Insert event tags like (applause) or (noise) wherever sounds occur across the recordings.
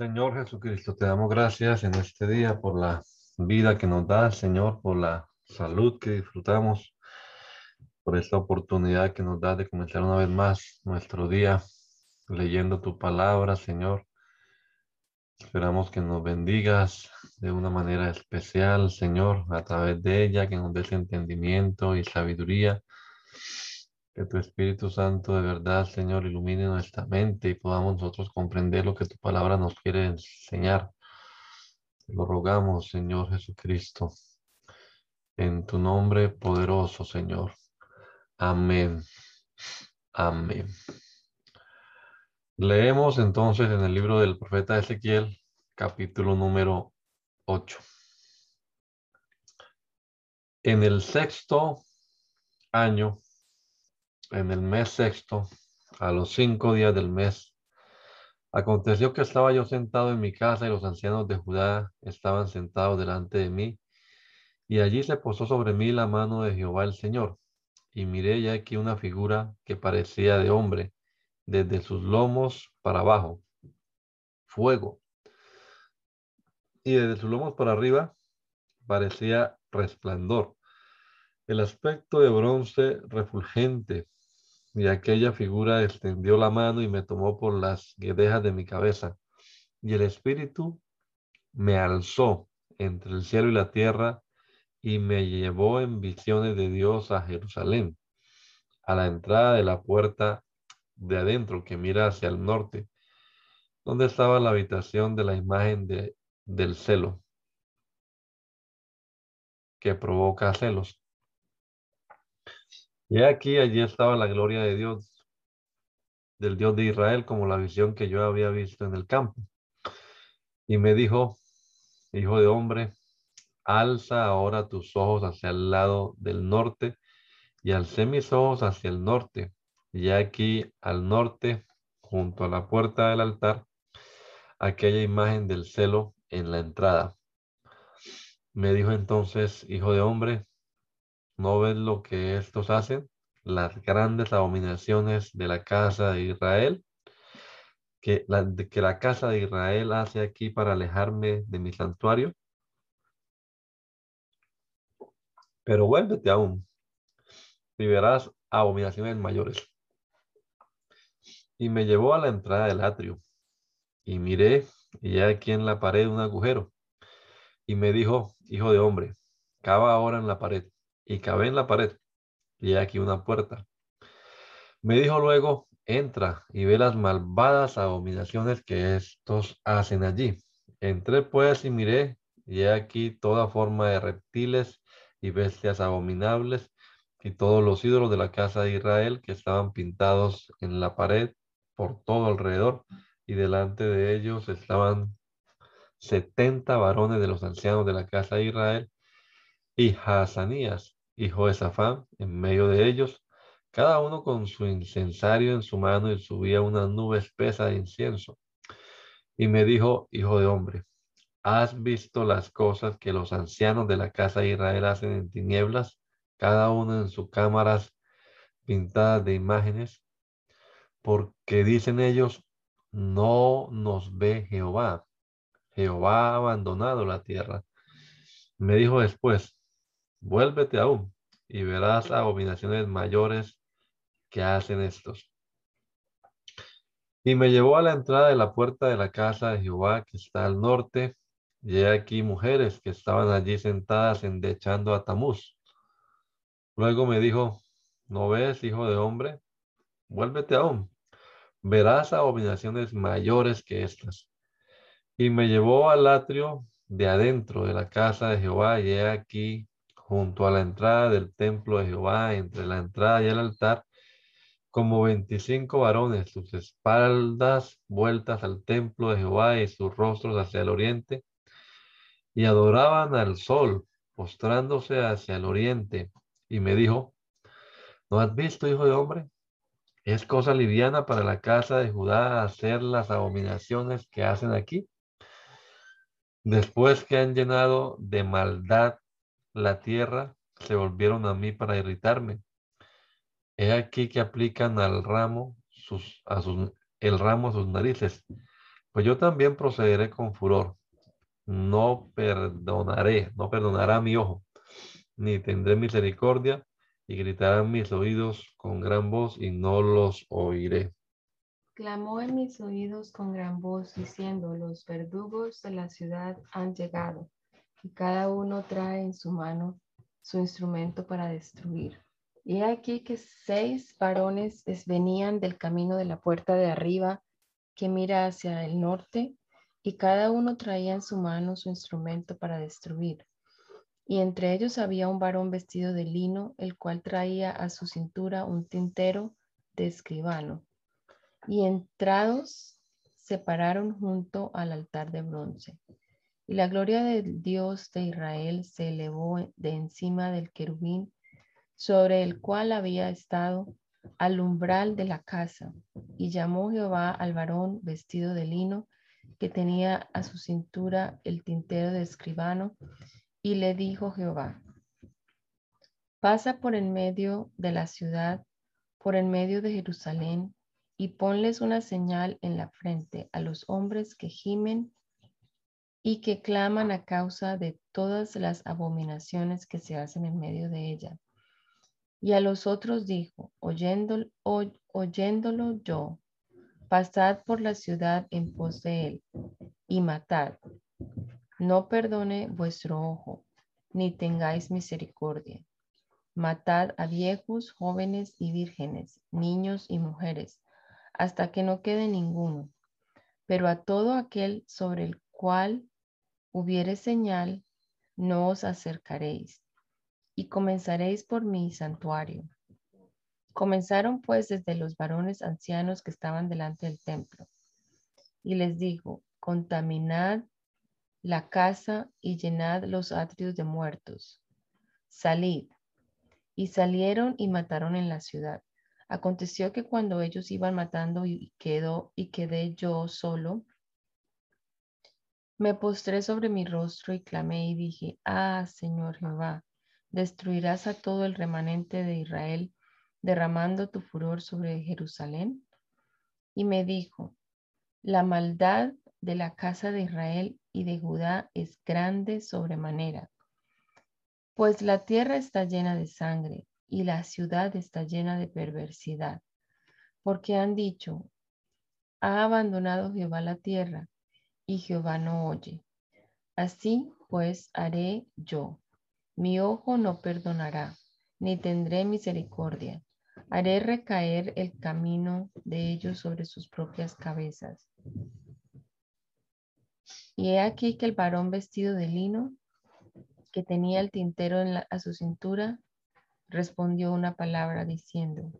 Señor Jesucristo, te damos gracias en este día por la vida que nos das, Señor, por la salud que disfrutamos, por esta oportunidad que nos da de comenzar una vez más nuestro día leyendo tu palabra, Señor. Esperamos que nos bendigas de una manera especial, Señor, a través de ella, que nos des entendimiento y sabiduría que tu Espíritu Santo de verdad, Señor, ilumine nuestra mente y podamos nosotros comprender lo que tu palabra nos quiere enseñar. lo rogamos, Señor Jesucristo, en tu nombre poderoso, Señor. Amén. Amén. Leemos entonces en el libro del profeta Ezequiel, capítulo número 8. En el sexto año en el mes sexto, a los cinco días del mes, aconteció que estaba yo sentado en mi casa y los ancianos de Judá estaban sentados delante de mí. Y allí se posó sobre mí la mano de Jehová el Señor. Y miré ya aquí una figura que parecía de hombre, desde sus lomos para abajo, fuego. Y desde sus lomos para arriba parecía resplandor. El aspecto de bronce refulgente y aquella figura extendió la mano y me tomó por las guedejas de mi cabeza. Y el Espíritu me alzó entre el cielo y la tierra y me llevó en visiones de Dios a Jerusalén, a la entrada de la puerta de adentro que mira hacia el norte, donde estaba la habitación de la imagen de, del celo, que provoca celos. Y aquí, allí estaba la gloria de Dios, del Dios de Israel, como la visión que yo había visto en el campo. Y me dijo, hijo de hombre, alza ahora tus ojos hacia el lado del norte, y alcé mis ojos hacia el norte, y aquí al norte, junto a la puerta del altar, aquella imagen del celo en la entrada. Me dijo entonces, hijo de hombre, ¿No ves lo que estos hacen? Las grandes abominaciones de la casa de Israel, que la, que la casa de Israel hace aquí para alejarme de mi santuario. Pero vuélvete aún y verás abominaciones mayores. Y me llevó a la entrada del atrio y miré y aquí en la pared un agujero. Y me dijo, hijo de hombre, cava ahora en la pared y cabé en la pared, y aquí una puerta. Me dijo luego, entra y ve las malvadas abominaciones que estos hacen allí. Entré pues y miré, y he aquí toda forma de reptiles y bestias abominables, y todos los ídolos de la casa de Israel que estaban pintados en la pared por todo alrededor, y delante de ellos estaban setenta varones de los ancianos de la casa de Israel, y Hazanías, hijo de Safán, en medio de ellos, cada uno con su incensario en su mano y subía una nube espesa de incienso. Y me dijo, hijo de hombre, ¿has visto las cosas que los ancianos de la casa de Israel hacen en tinieblas, cada uno en sus cámaras pintadas de imágenes? Porque dicen ellos, no nos ve Jehová. Jehová ha abandonado la tierra. Me dijo después, vuélvete aún y verás abominaciones mayores que hacen estos. Y me llevó a la entrada de la puerta de la casa de Jehová que está al norte, y he aquí mujeres que estaban allí sentadas endechando a Tamuz. Luego me dijo, ¿no ves, hijo de hombre? Vuélvete aún, verás abominaciones mayores que estas. Y me llevó al atrio de adentro de la casa de Jehová, y he aquí junto a la entrada del templo de Jehová, entre la entrada y el altar, como veinticinco varones, sus espaldas vueltas al templo de Jehová y sus rostros hacia el oriente, y adoraban al sol, postrándose hacia el oriente. Y me dijo, ¿no has visto, hijo de hombre? Es cosa liviana para la casa de Judá hacer las abominaciones que hacen aquí. Después que han llenado de maldad la tierra, se volvieron a mí para irritarme. He aquí que aplican al ramo sus, el ramo a sus narices. Pues yo también procederé con furor. No perdonaré, no perdonará mi ojo, ni tendré misericordia, y gritarán mis oídos con gran voz, y no los oiré. Clamó en mis oídos con gran voz, diciendo, los verdugos de la ciudad han llegado, cada uno trae en su mano su instrumento para destruir. Y aquí que seis varones venían del camino de la puerta de arriba que mira hacia el norte, y cada uno traía en su mano su instrumento para destruir. Y entre ellos había un varón vestido de lino, el cual traía a su cintura un tintero de escribano. Y entrados se pararon junto al altar de bronce. Y la gloria del Dios de Israel se elevó de encima del querubín sobre el cual había estado al umbral de la casa. Y llamó Jehová al varón vestido de lino que tenía a su cintura el tintero de escribano, y le dijo Jehová, pasa por en medio de la ciudad, por en medio de Jerusalén, y ponles una señal en la frente a los hombres que gimen y que claman a causa de todas las abominaciones que se hacen en medio de ella y a los otros dijo, oyéndolo, yo, pasad por la ciudad en pos de él y matad. No perdone vuestro ojo, ni tengáis misericordia. Matad a viejos, jóvenes y vírgenes, niños y mujeres, hasta que no quede ninguno. Pero a todo aquel sobre el cual hubiere señal, no os acercaréis y comenzaréis por mi santuario. Comenzaron pues desde los varones ancianos que estaban delante del templo. Y les dijo, contaminad la casa y llenad los atrios de muertos. Salid. Y salieron y mataron en la ciudad. Aconteció que cuando ellos iban matando y quedó y quedé yo solo, me postré sobre mi rostro y clamé y dije, ah, Señor Jehová, destruirás a todo el remanente de Israel, derramando tu furor sobre Jerusalén? Y me dijo, la maldad de la casa de Israel y de Judá es grande sobremanera, pues la tierra está llena de sangre y la ciudad está llena de perversidad, porque han dicho, ha abandonado Jehová la tierra y Jehová no oye. Así pues haré yo mi ojo no perdonará, ni tendré misericordia. Haré recaer el camino de ellos sobre sus propias cabezas. Y he aquí que el varón vestido de lino, que tenía el tintero a su cintura, respondió una palabra diciendo,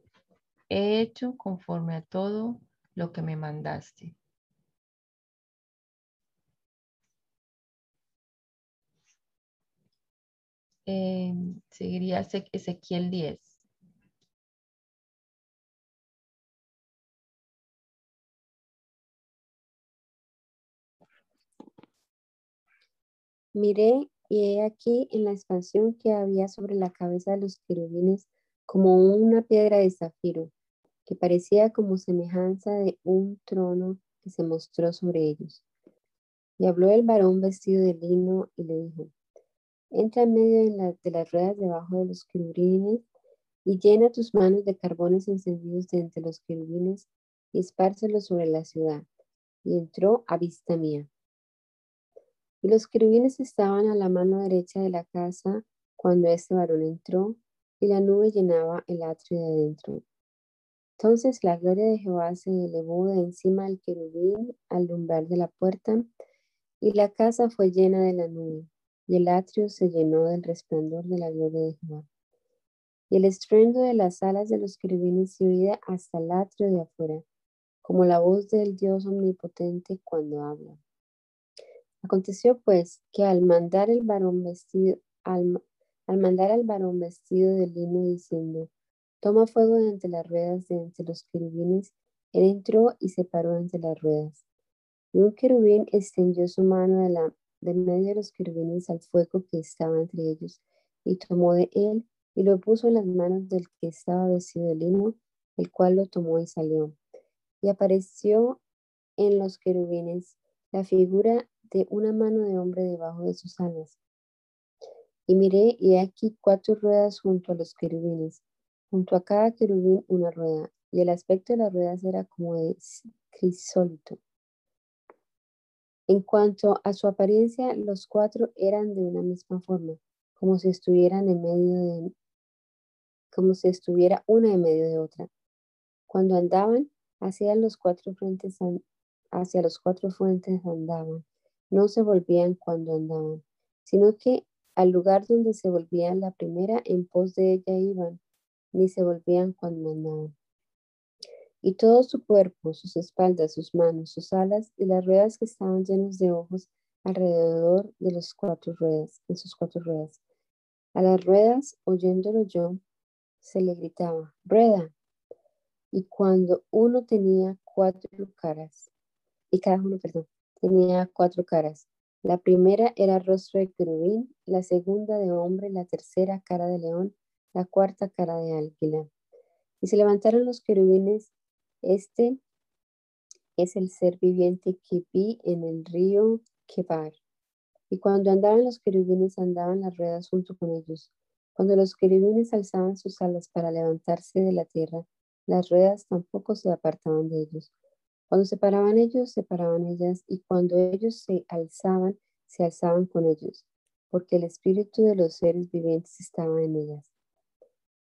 he hecho conforme a todo lo que me mandaste. Eh, seguiría Ezequiel 10. Miré y he aquí en la expansión que había sobre la cabeza de los querubines como una piedra de zafiro, que parecía como semejanza de un trono que se mostró sobre ellos. Y habló el varón vestido de lino y le dijo, Entra en medio de, las ruedas debajo de los querubines y llena tus manos de carbones encendidos de entre los querubines y espárcelos sobre la ciudad. Y entró a vista mía. Y los querubines estaban a la mano derecha de la casa cuando este varón entró, y la nube llenaba el atrio de adentro. Entonces la gloria de Jehová se elevó de encima del querubín al umbral de la puerta, y la casa fue llena de la nube y el atrio se llenó del resplandor de la gloria de Jehová. Y el estruendo de las alas de los querubines se oía hasta el atrio de afuera, como la voz del Dios omnipotente cuando habla. Aconteció pues que al mandar el varón vestido, al, al mandar al varón vestido de lino diciendo, toma fuego de entre las ruedas de entre los querubines, él entró y se paró entre las ruedas. Y un querubín extendió su mano de, la, de medio de los querubines al fuego que estaba entre ellos, y tomó de él y lo puso en las manos del que estaba vestido de lino, el cual lo tomó y salió. Y apareció en los querubines la figura de una mano de hombre debajo de sus alas. Y miré, y aquí cuatro ruedas junto a los querubines, junto a cada querubín una rueda, y el aspecto de las ruedas era como de crisólito. En cuanto a su apariencia, los cuatro eran de una misma forma, como si estuvieran en medio de, como si estuviera una en medio de otra. Cuando andaban, hacia los cuatro frentes, hacia los cuatro fuentes andaban, no se volvían cuando andaban, sino que al lugar donde se volvían la primera, en pos de ella iban, ni se volvían cuando andaban y todo su cuerpo, sus espaldas, sus manos, sus alas y las ruedas que estaban llenos de ojos alrededor de los cuatro ruedas, en sus cuatro ruedas. A las ruedas, oyéndolo yo, se le gritaba, rueda. Y cuando uno tenía cuatro caras, y cada uno, perdón, tenía cuatro caras. La primera era rostro de querubín, la segunda de hombre, la tercera cara de león, la cuarta cara de águila. Y se levantaron los querubines este es el ser viviente que vi en el río Kebar. Y cuando andaban los querubines, andaban las ruedas junto con ellos. Cuando los querubines alzaban sus alas para levantarse de la tierra, las ruedas tampoco se apartaban de ellos. Cuando se paraban ellos, se paraban ellas, y cuando ellos se alzaban, se alzaban con ellos, porque el espíritu de los seres vivientes estaba en ellas.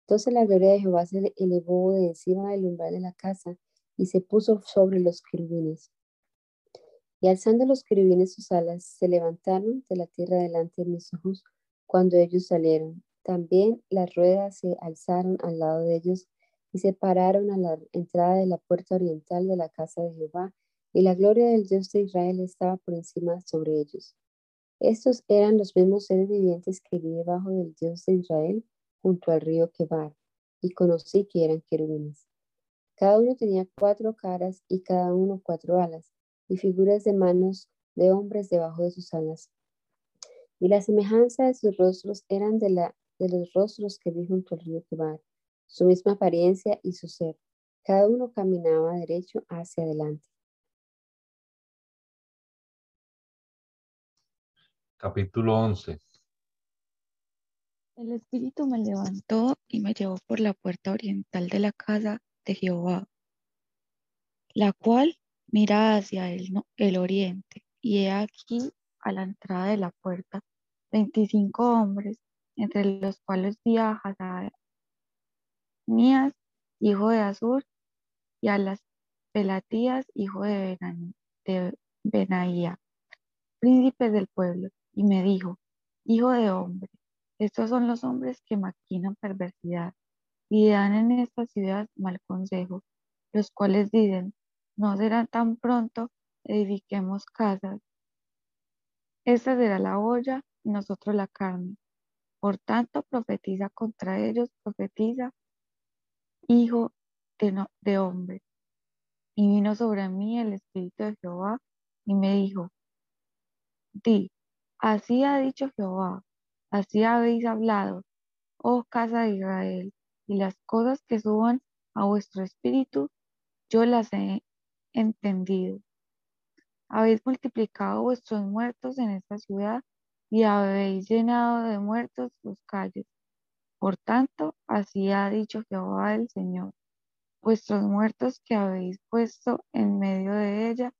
Entonces la gloria de Jehová se elevó de encima del umbral de la casa y se puso sobre los querubines. Y alzando los querubines sus alas, se levantaron de la tierra delante de mis ojos cuando ellos salieron. También las ruedas se alzaron al lado de ellos y se pararon a la entrada de la puerta oriental de la casa de Jehová, y la gloria del Dios de Israel estaba por encima sobre ellos. Estos eran los mismos seres vivientes que vi debajo del Dios de Israel junto al río Quebar, y conocí que eran querubines. Cada uno tenía cuatro caras y cada uno cuatro alas, y figuras de manos de hombres debajo de sus alas. Y la semejanza de sus rostros eran de, la, de los rostros que vi junto al río Quebar, su misma apariencia y su ser. Cada uno caminaba derecho hacia adelante. Capítulo 11. El Espíritu me levantó y me llevó por la puerta oriental de la casa de Jehová, la cual mira hacia el, el oriente. Y he aquí a la entrada de la puerta veinticinco hombres, entre los cuales vi a hijo de Azur, y a las Pelatías, hijo de, de Benaía, príncipes del pueblo, y me dijo, hijo de hombre, estos son los hombres que maquinan perversidad y dan en esta ciudad mal consejo, los cuales dicen, no será tan pronto, edifiquemos casas. Esta será la olla y nosotros la carne. Por tanto, profetiza contra ellos, profetiza, hijo de, de hombre. Y vino sobre mí el Espíritu de Jehová y me dijo, di, así ha dicho Jehová, Así habéis hablado, oh casa de Israel, y las cosas que suban a vuestro espíritu, yo las he entendido. Habéis multiplicado vuestros muertos en esta ciudad y habéis llenado de muertos sus calles. Por tanto, así ha dicho Jehová el Señor. Vuestros muertos que habéis puesto en medio de ella,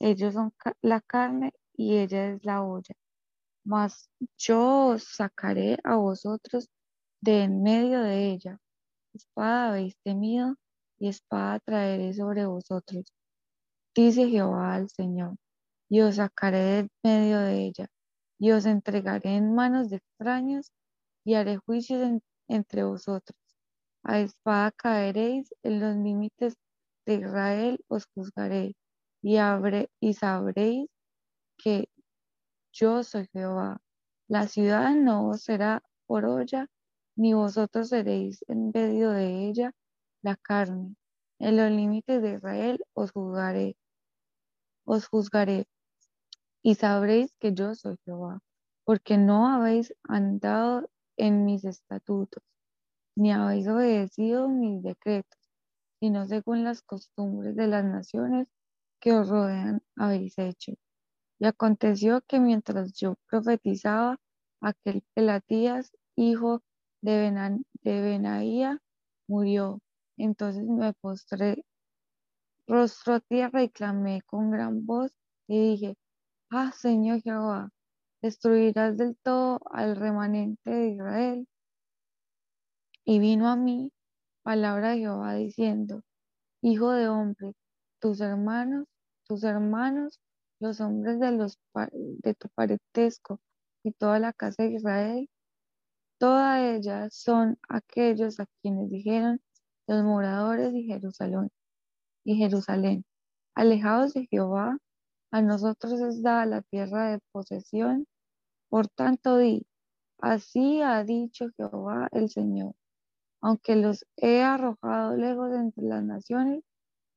ellos son la carne y ella es la olla mas yo os sacaré a vosotros de en medio de ella. Espada habéis temido y espada traeré sobre vosotros. Dice Jehová al Señor, y os sacaré de en medio de ella, y os entregaré en manos de extraños y haré juicios en- entre vosotros. A espada caeréis en los límites de Israel, os juzgaré y, habré- y sabréis que yo soy Jehová. La ciudad no os será por olla, ni vosotros seréis en medio de ella la carne. En los límites de Israel os juzgaré, os juzgaré, y sabréis que yo soy Jehová, porque no habéis andado en mis estatutos, ni habéis obedecido mis decretos, sino según las costumbres de las naciones que os rodean habéis hecho. Y aconteció que mientras yo profetizaba, aquel Pelatías, hijo de, Benan- de Benaía, murió. Entonces me postré rostro a tierra y clamé con gran voz y dije, Ah, Señor Jehová, destruirás del todo al remanente de Israel. Y vino a mí palabra de Jehová diciendo, Hijo de hombre, tus hermanos, tus hermanos, los hombres de, los, de tu parentesco y toda la casa de Israel, todas ellas son aquellos a quienes dijeron los moradores de Jerusalén, y Jerusalén, alejados de Jehová, a nosotros es dada la tierra de posesión, por tanto di, así ha dicho Jehová el Señor, aunque los he arrojado lejos entre las naciones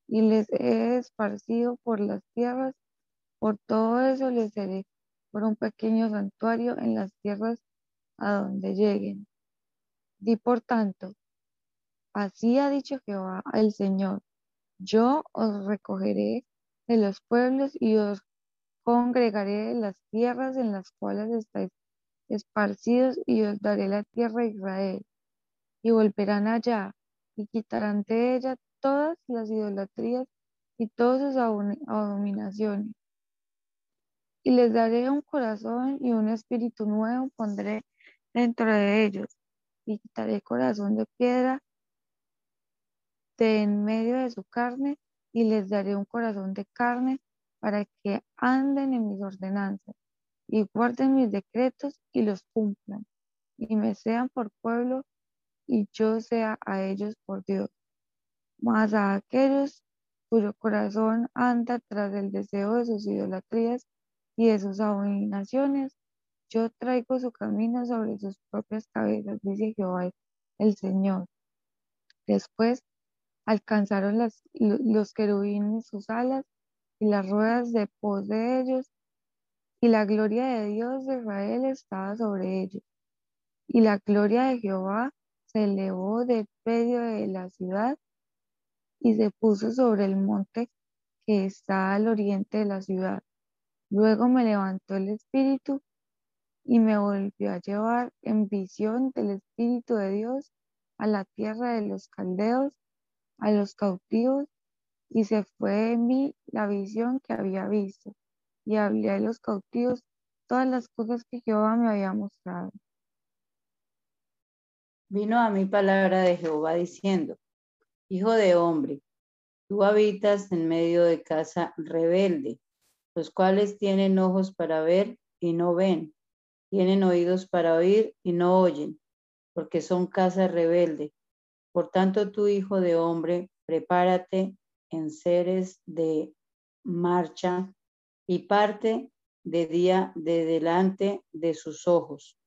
y les he esparcido por las tierras, por todo eso les seré por un pequeño santuario en las tierras a donde lleguen. Di por tanto, así ha dicho Jehová el Señor, yo os recogeré de los pueblos y os congregaré de las tierras en las cuales estáis esparcidos y os daré la tierra de Israel. Y volverán allá y quitarán de ella todas las idolatrías y todas sus abomi- abominaciones. Y les daré un corazón y un espíritu nuevo pondré dentro de ellos. Y quitaré corazón de piedra de en medio de su carne y les daré un corazón de carne para que anden en mis ordenanzas y guarden mis decretos y los cumplan y me sean por pueblo y yo sea a ellos por Dios. Mas a aquellos cuyo corazón anda tras el deseo de sus idolatrías y de sus abominaciones, yo traigo su camino sobre sus propias cabezas, dice Jehová el Señor. Después alcanzaron las, lo- los querubines sus alas y las ruedas de pos de ellos, y la gloria de Dios de Israel estaba sobre ellos. Y la gloria de Jehová se elevó de medio de la ciudad y se puso sobre el monte que está al oriente de la ciudad. Luego me levantó el espíritu y me volvió a llevar en visión del espíritu de Dios a la tierra de los caldeos, a los cautivos, y se fue de mí la visión que había visto, y hablé a los cautivos todas las cosas que Jehová me había mostrado. Vino a mí palabra de Jehová diciendo, Hijo de hombre, tú habitas en medio de casa rebelde, los cuales tienen ojos para ver y no ven, tienen oídos para oír y no oyen, porque son casa rebelde. Por tanto, tú, hijo de hombre, prepárate en seres de marcha y parte de día de delante de sus ojos,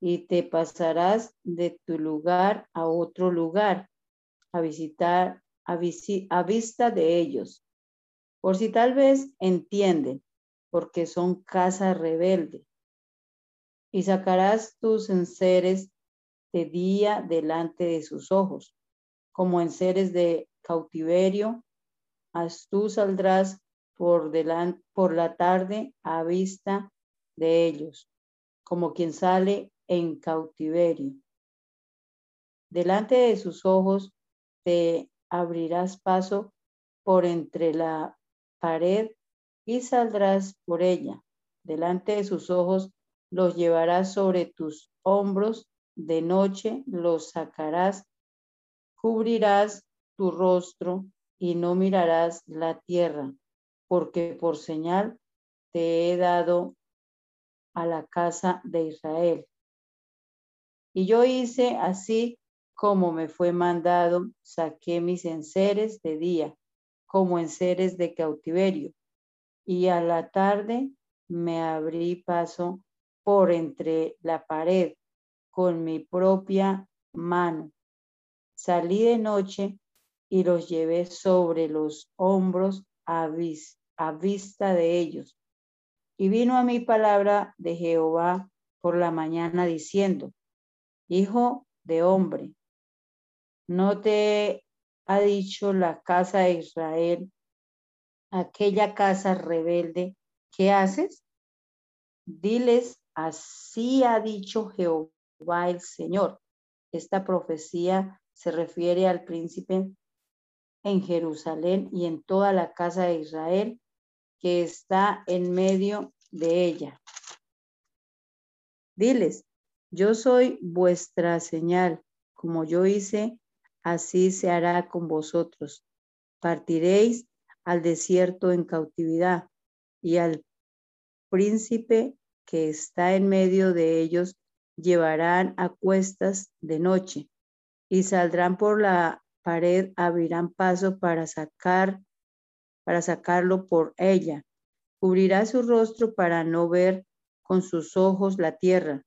y te pasarás de tu lugar a otro lugar a visitar a, a vista de ellos, por si tal vez entienden, porque son casa rebelde. Y sacarás tus enseres de día delante de sus ojos, como enseres de cautiverio, tú saldrás por, por la tarde a vista de ellos, como quien sale en cautiverio. Delante de sus ojos te abrirás paso por entre la pared y saldrás por ella. Delante de sus ojos los llevarás sobre tus hombros, de noche los sacarás, cubrirás tu rostro y no mirarás la tierra, porque por señal te he dado a la casa de Israel. Y yo hice así como me fue mandado, saqué mis enseres de día, como enseres de cautiverio, y a la tarde me abrí paso por entre la pared con mi propia mano. Salí de noche y los llevé sobre los hombros a, vista de ellos. Y vino a mi palabra de Jehová por la mañana diciendo, Hijo de hombre, ¿no te ha dicho la casa de Israel, aquella casa rebelde, ¿qué haces? Diles, así ha dicho Jehová el Señor. Esta profecía se refiere al príncipe en Jerusalén y en toda la casa de Israel que está en medio de ella. Diles, yo soy vuestra señal, como yo hice, así se hará con vosotros. Partiréis al desierto en cautividad y al príncipe que está en medio de ellos llevarán a cuestas de noche y saldrán por la pared, abrirán paso para sacar, para sacarlo por ella. Cubrirá su rostro para no ver con sus ojos la tierra,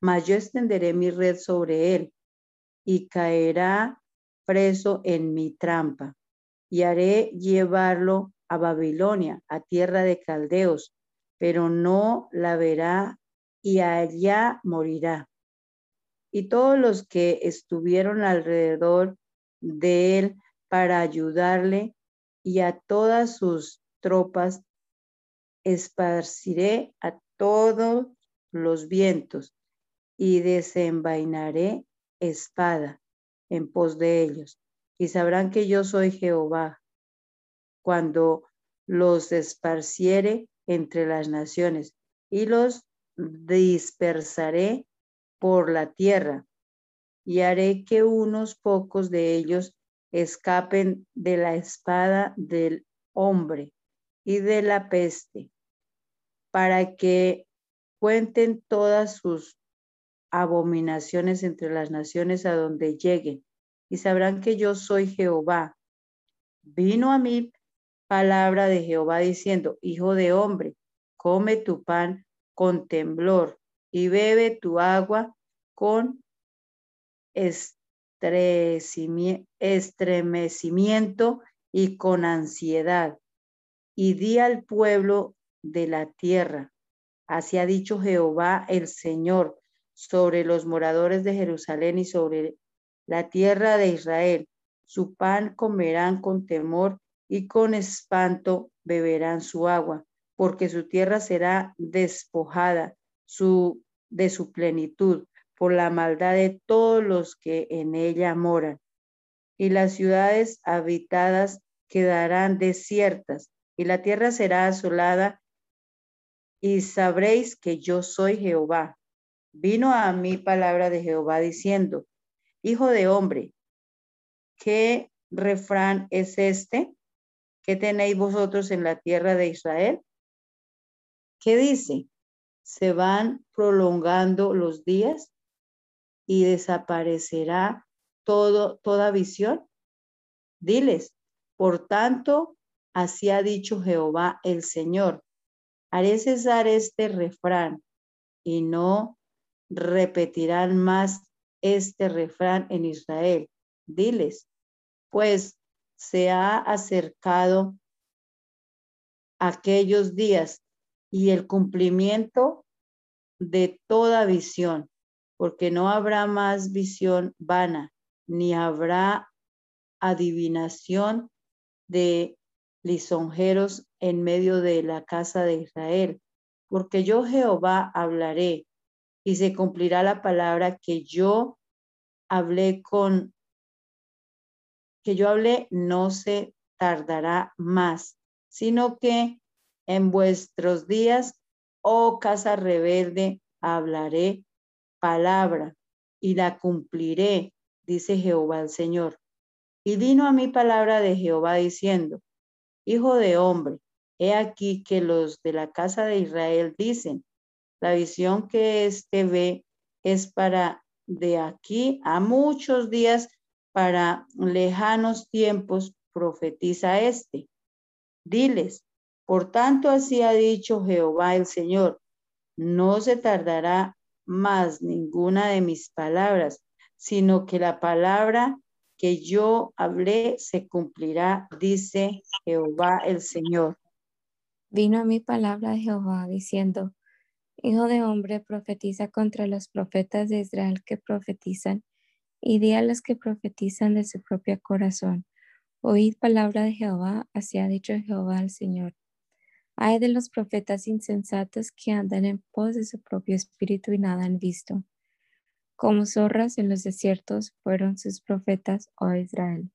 mas yo extenderé mi red sobre él y caerá preso en mi trampa y haré llevarlo a Babilonia, a tierra de caldeos, pero no la verá y allá morirá. Y todos los que estuvieron alrededor de él para ayudarle y a todas sus tropas esparciré a todos los vientos y desenvainaré espada en pos de ellos. Y sabrán que yo soy Jehová cuando los esparciere entre las naciones y los dispersaré por la tierra y haré que unos pocos de ellos escapen de la espada del hombre y de la peste, para que cuenten todas sus abominaciones entre las naciones a donde lleguen, y sabrán que yo soy Jehová. Vino a mí palabra de Jehová diciendo, Hijo de hombre, come tu pan con temblor y bebe tu agua con estremecimiento y con ansiedad. Y di al pueblo de la tierra, así ha dicho Jehová el Señor, sobre los moradores de Jerusalén y sobre la tierra de Israel. Su pan comerán con temor y con espanto beberán su agua, porque su tierra será despojada de su plenitud por la maldad de todos los que en ella moran. Y las ciudades habitadas quedarán desiertas, y la tierra será asolada, y sabréis que yo soy Jehová. Vino a mí palabra de Jehová diciendo, Hijo de hombre, ¿qué refrán es este? ¿Qué tenéis vosotros en la tierra de Israel? ¿Qué dice? ¿Se van prolongando los días? y desaparecerá todo, toda visión? Diles, por tanto, así ha dicho Jehová el Señor, haré cesar este refrán y no repetirán más este refrán en Israel. Diles, pues se ha acercado aquellos días y el cumplimiento de toda visión porque no habrá más visión vana, ni habrá adivinación de lisonjeros en medio de la casa de Israel, porque yo Jehová hablaré y se cumplirá la palabra que yo hablé con, que yo hablé no se tardará más, sino que en vuestros días, oh casa rebelde, hablaré palabra y la cumpliré, dice Jehová el Señor. Y vino a mí palabra de Jehová diciendo, Hijo de hombre, he aquí que los de la casa de Israel dicen, La visión que éste ve es para de aquí a muchos días, para lejanos tiempos, profetiza este. Diles, por tanto así ha dicho Jehová el Señor, no se tardará más ninguna de mis palabras, sino que la palabra que yo hablé se cumplirá, dice Jehová el Señor. Vino a mi palabra de Jehová diciendo, Hijo de hombre, profetiza contra los profetas de Israel que profetizan, y di a los que profetizan de su propio corazón. Oíd palabra de Jehová, así ha dicho Jehová el Señor. Hay de los profetas insensatos que andan en pos de su propio espíritu y nada han visto. Como zorras en los desiertos fueron sus profetas, oh Israel.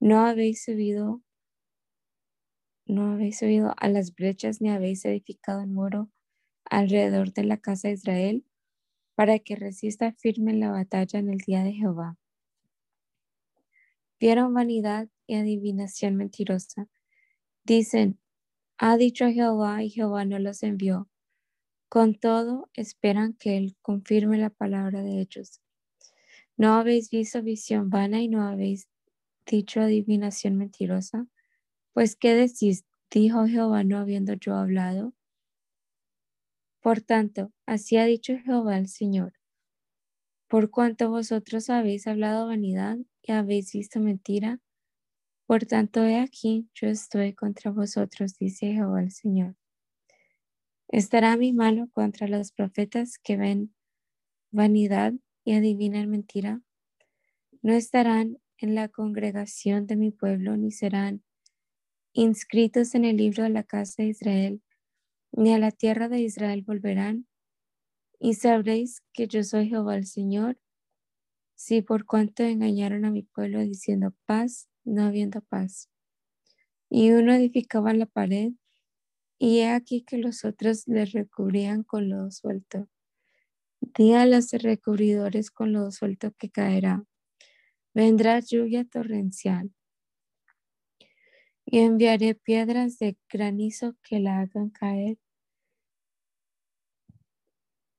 No habéis subido, no habéis subido a las brechas ni habéis edificado un muro alrededor de la casa de Israel para que resista firme en la batalla en el día de Jehová. Vieron vanidad y adivinación mentirosa. Dicen, ha dicho Jehová y Jehová no los envió. Con todo, esperan que Él confirme la palabra de ellos. ¿No habéis visto visión vana y no habéis dicho adivinación mentirosa? Pues, ¿qué decís? Dijo Jehová no habiendo yo hablado. Por tanto, así ha dicho Jehová el Señor. Por cuanto vosotros habéis hablado vanidad y habéis visto mentira, por tanto he aquí, yo estoy contra vosotros, dice Jehová el Señor. Estará mi mano contra los profetas que ven vanidad y adivinan mentira. No estarán en la congregación de mi pueblo, ni serán inscritos en el libro de la casa de Israel ni a la tierra de Israel volverán, y sabréis que yo soy Jehová el Señor, si por cuanto engañaron a mi pueblo diciendo paz, no habiendo paz. Y uno edificaba la pared, y he aquí que los otros le recubrían con lodo suelto. Di a los recubridores con lodo suelto que caerá. Vendrá lluvia torrencial. Y enviaré piedras de granizo que la hagan caer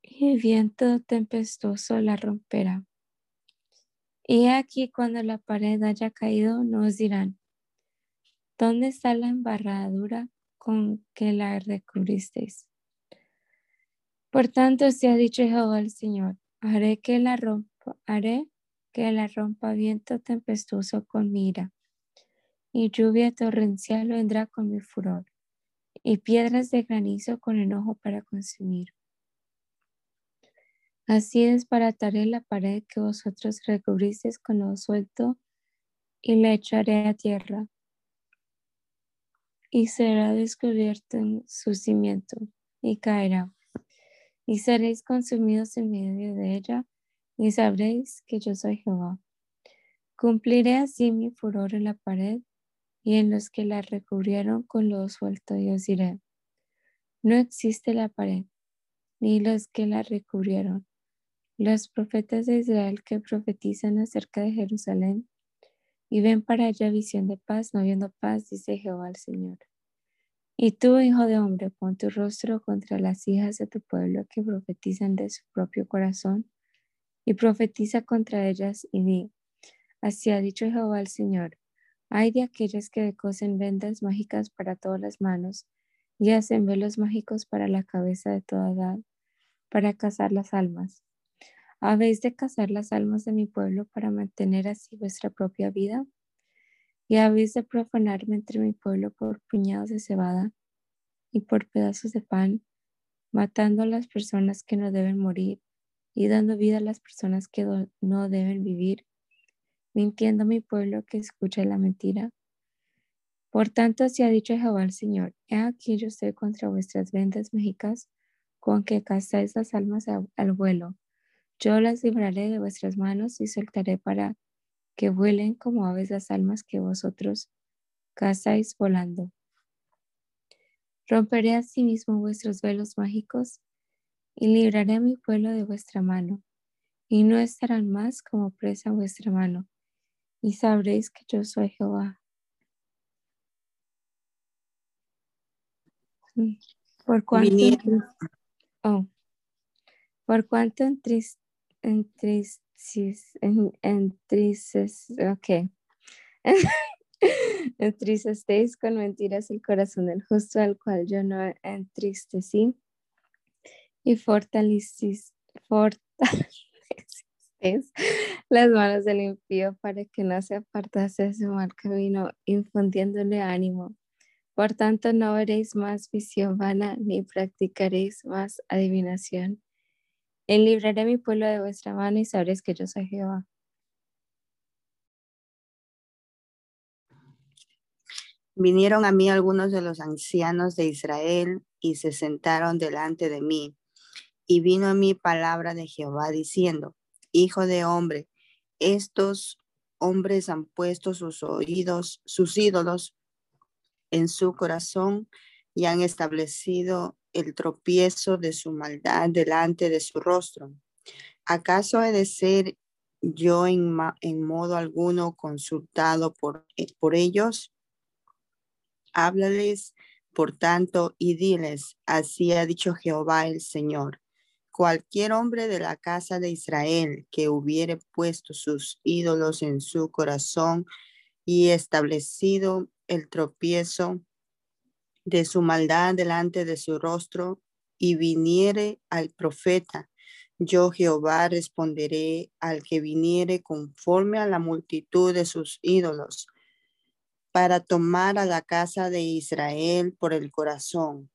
y viento tempestuoso la romperá. Y aquí cuando la pared haya caído, nos dirán, ¿dónde está la embarradura con que la recubristeis? Por tanto, se ha dicho Jehová el Señor, haré que la rompa, haré que la rompa viento tempestuoso con mira, y lluvia torrencial vendrá con mi furor, y piedras de granizo con enojo para consumir. Así desbarataré la pared que vosotros recubristeis con lo suelto y la echaré a tierra y será descubierto en su cimiento y caerá y seréis consumidos en medio de ella y sabréis que yo soy Jehová. Cumpliré así mi furor en la pared y en los que la recubrieron con lo suelto y os diré, no existe la pared, ni los que la recubrieron, los profetas de Israel que profetizan acerca de Jerusalén y ven para ella visión de paz, no viendo paz, dice Jehová el Señor. Y tú, hijo de hombre, pon tu rostro contra las hijas de tu pueblo que profetizan de su propio corazón y profetiza contra ellas y di, así ha dicho Jehová el Señor, hay de aquellas que cosen vendas mágicas para todas las manos y hacen velos mágicos para la cabeza de toda edad, para cazar las almas ¿Habéis de cazar las almas de mi pueblo para mantener así vuestra propia vida? ¿Y habéis de profanarme entre mi pueblo por puñados de cebada y por pedazos de pan, matando a las personas que no deben morir y dando vida a las personas que no deben vivir, mintiendo a mi pueblo que escucha la mentira? Por tanto, así ha dicho Jehová el Señor, he aquí yo estoy contra vuestras vendas mágicas con que cazáis las almas al vuelo yo las libraré de vuestras manos y soltaré para que vuelen como aves las almas que vosotros cazáis volando. Romperé asimismo vuestros velos mágicos y libraré a mi pueblo de vuestra mano, y no estarán más como presa vuestra mano, y sabréis que yo soy Jehová. Por cuanto, Oh, por cuanto entris, entristes, en, entrices, ok. (laughs) Entristecéis con mentiras el corazón del justo al cual yo no entristecí y fortalecis, fortalecisteis las manos del impío para que no se apartase de su mal camino, infundiéndole ánimo. Por tanto, no veréis más visión vana, ni practicaréis más adivinación. En libraré mi pueblo de vuestra mano y sabréis que yo soy Jehová. Vinieron a mí algunos de los ancianos de Israel y se sentaron delante de mí. Y vino a mí palabra de Jehová diciendo, Hijo de hombre, estos hombres han puesto sus oídos, sus ídolos en su corazón y han establecido el tropiezo de su maldad delante de su rostro. ¿Acaso he de ser yo en, modo alguno consultado por, por ellos? Háblales, por tanto, y diles, así ha dicho Jehová el Señor. Cualquier hombre de la casa de Israel que hubiere puesto sus ídolos en su corazón y establecido el tropiezo de su maldad delante de su rostro y viniere al profeta, yo Jehová responderé al que viniere conforme a la multitud de sus ídolos para tomar a la casa de Israel por el corazón,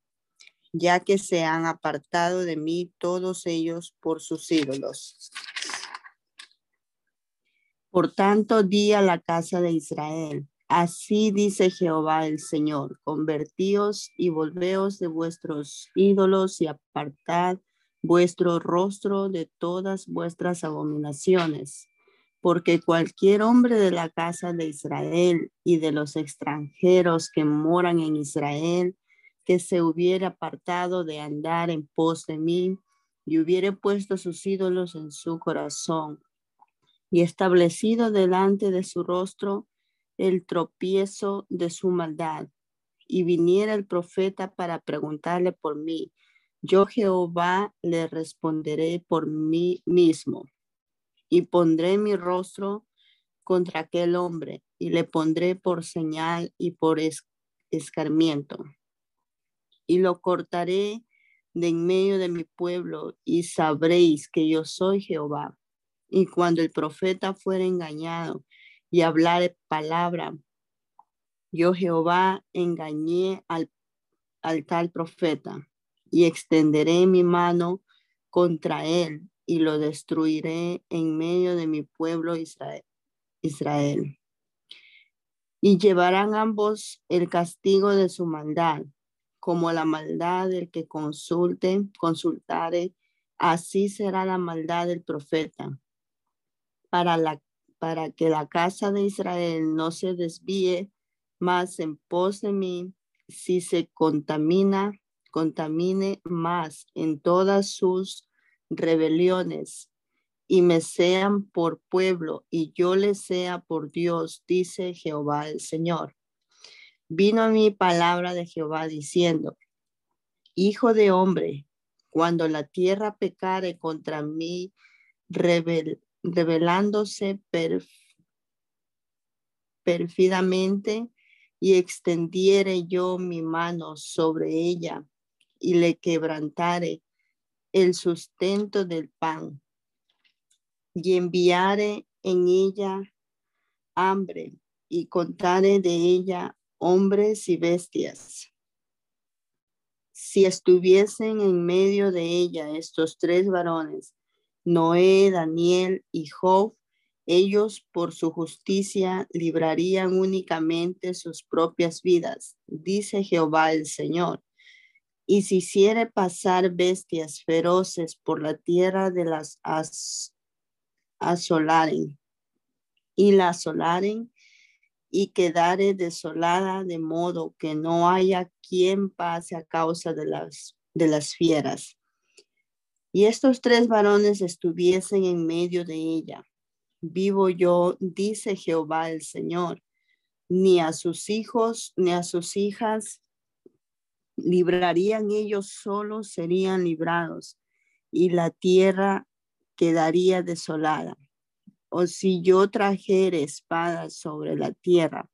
ya que se han apartado de mí todos ellos por sus ídolos. Por tanto, di a la casa de Israel, así dice Jehová el Señor, convertíos y volveos de vuestros ídolos y apartad vuestro rostro de todas vuestras abominaciones porque cualquier hombre de la casa de Israel y de los extranjeros que moran en Israel, que se hubiera apartado de andar en pos de mí y hubiere puesto sus ídolos en su corazón y establecido delante de su rostro el tropiezo de su maldad, y viniera el profeta para preguntarle por mí, yo Jehová le responderé por mí mismo y pondré mi rostro contra aquel hombre y le pondré por señal y por escarmiento. Y lo cortaré de en medio de mi pueblo y sabréis que yo soy Jehová. Y cuando el profeta fuera engañado y hablare palabra, yo Jehová engañé al, al tal profeta y extenderé mi mano contra él y lo destruiré en medio de mi pueblo Israel. Israel. Y llevarán ambos el castigo de su maldad, como la maldad del que consulte, consultare, así será la maldad del profeta, para, la, para que la casa de Israel no se desvíe más en pos de mí, si se contamina, contamine más en todas sus rebeliones y me sean por pueblo y yo les sea por Dios, dice Jehová el Señor. Vino a mí palabra de Jehová diciendo, Hijo de hombre, cuando la tierra pecare contra mí, revelándose perfidamente y extendiere yo mi mano sobre ella y le quebrantare el sustento del pan y enviaré en ella hambre y contaré de ella hombres y bestias. Si estuviesen en medio de ella estos tres varones, Noé, Daniel y Job, ellos por su justicia librarían únicamente sus propias vidas, dice Jehová el Señor y si hiciere pasar bestias feroces por la tierra de las asolaren y la asolaren y quedare desolada de modo que no haya quien pase a causa de las, de las fieras. Y estos tres varones estuviesen en medio de ella. Vivo yo, dice Jehová el Señor, ni a sus hijos ni a sus hijas librarían ellos solos, serían librados, y la tierra quedaría desolada. O si yo trajere espada sobre la tierra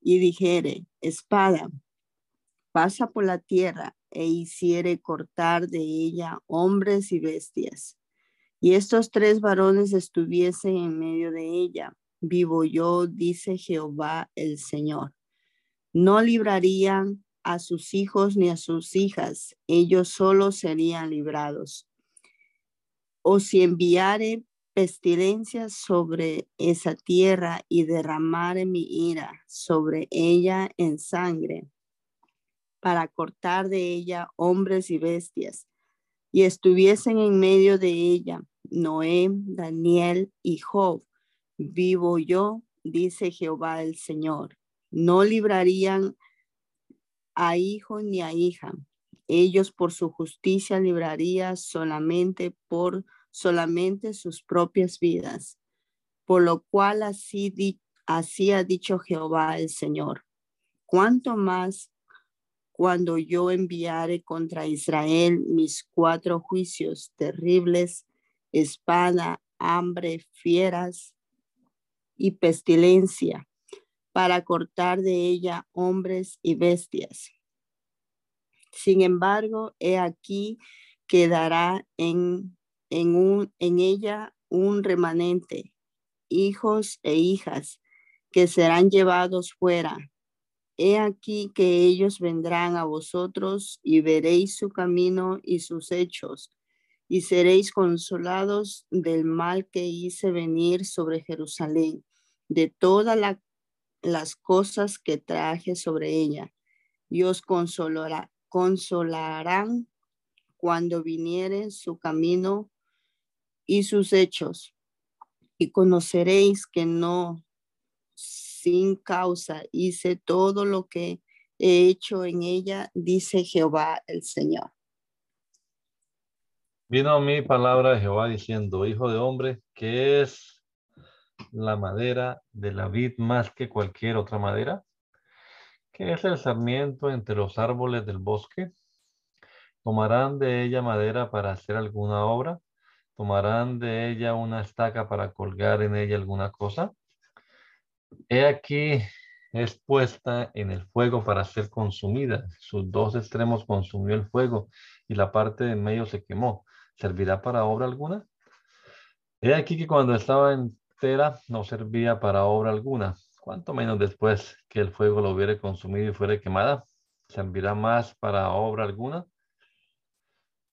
y dijere, espada, pasa por la tierra e hiciere cortar de ella hombres y bestias. Y estos tres varones estuviesen en medio de ella. Vivo yo, dice Jehová el Señor. No librarían a sus hijos ni a sus hijas, ellos solos serían librados. O si enviare pestilencia sobre esa tierra y derramare mi ira sobre ella en sangre, para cortar de ella hombres y bestias, y estuviesen en medio de ella Noé, Daniel y Job, vivo yo, dice Jehová el Señor. No librarían a hijo ni a hija. Ellos por su justicia libraría solamente por solamente sus propias vidas. Por lo cual así, ha dicho Jehová el Señor. Cuanto más cuando yo enviare contra Israel mis cuatro juicios terribles, espada, hambre, fieras y pestilencia, para cortar de ella hombres y bestias. Sin embargo, he aquí quedará en, en, un, en ella un remanente, hijos e hijas, que serán llevados fuera. He aquí que ellos vendrán a vosotros y veréis su camino y sus hechos, y seréis consolados del mal que hice venir sobre Jerusalén, de toda la las cosas que traje sobre ella y os consolará, consolarán cuando viniere su camino y sus hechos. Y conoceréis que no sin causa hice todo lo que he hecho en ella, dice Jehová el Señor. Vino mi palabra de Jehová diciendo, Hijo de hombre, ¿qué es la madera de la vid más que cualquier otra madera? ¿Qué es el sarmiento entre los árboles del bosque? ¿Tomarán de ella madera para hacer alguna obra? ¿Tomarán de ella una estaca para colgar en ella alguna cosa? He aquí es puesta en el fuego para ser consumida. Sus dos extremos consumió el fuego y la parte de medio se quemó. ¿Servirá para obra alguna? He aquí que cuando estaba en no servía para obra alguna, cuanto menos después que el fuego lo hubiera consumido y fuera quemada, servirá más para obra alguna.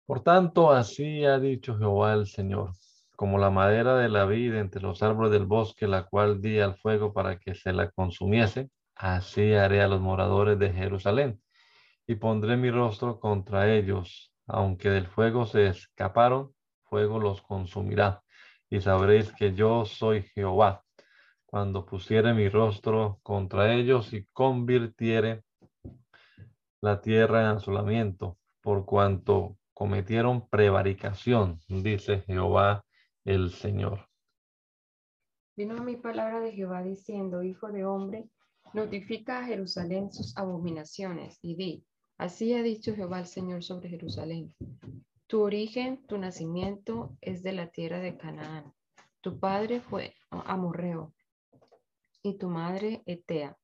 Por tanto, así ha dicho Jehová el Señor, como la madera de la vida entre los árboles del bosque, la cual di al fuego para que se la consumiese, así haré a los moradores de Jerusalén, y pondré mi rostro contra ellos, aunque del fuego se escaparon, fuego los consumirá. Y sabréis que yo soy Jehová, cuando pusiere mi rostro contra ellos y convirtiere la tierra en asolamiento, por cuanto cometieron prevaricación, dice Jehová el Señor. Vino mi palabra de Jehová diciendo, Hijo de hombre, notifica a Jerusalén sus abominaciones y di, así ha dicho Jehová el Señor sobre Jerusalén. Tu origen, tu nacimiento es de la tierra de Canaán. Tu padre fue amorreo y tu madre etea.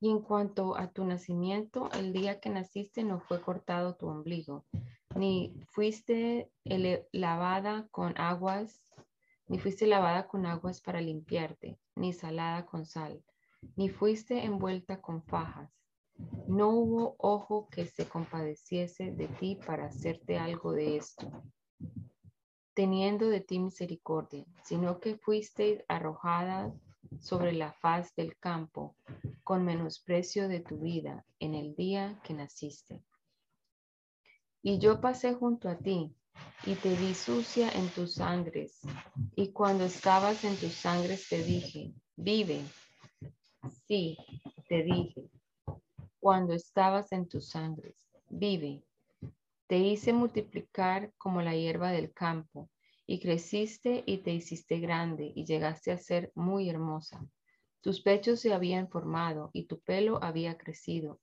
Y en cuanto a tu nacimiento, el día que naciste no fue cortado tu ombligo, ni fuiste lavada con aguas, ni fuiste lavada con aguas para limpiarte, ni salada con sal, ni fuiste envuelta con fajas no hubo ojo que se compadeciese de ti para hacerte algo de esto, teniendo de ti misericordia, sino que fuiste arrojada sobre la faz del campo con menosprecio de tu vida en el día que naciste. Y yo pasé junto a ti y te vi sucia en tus sangres, y cuando estabas en tus sangres te dije, vive. Sí, te dije, cuando estabas en tus sangres. Vive. Te hice multiplicar como la hierba del campo, y creciste y te hiciste grande, y llegaste a ser muy hermosa. Tus pechos se habían formado, y tu pelo había crecido.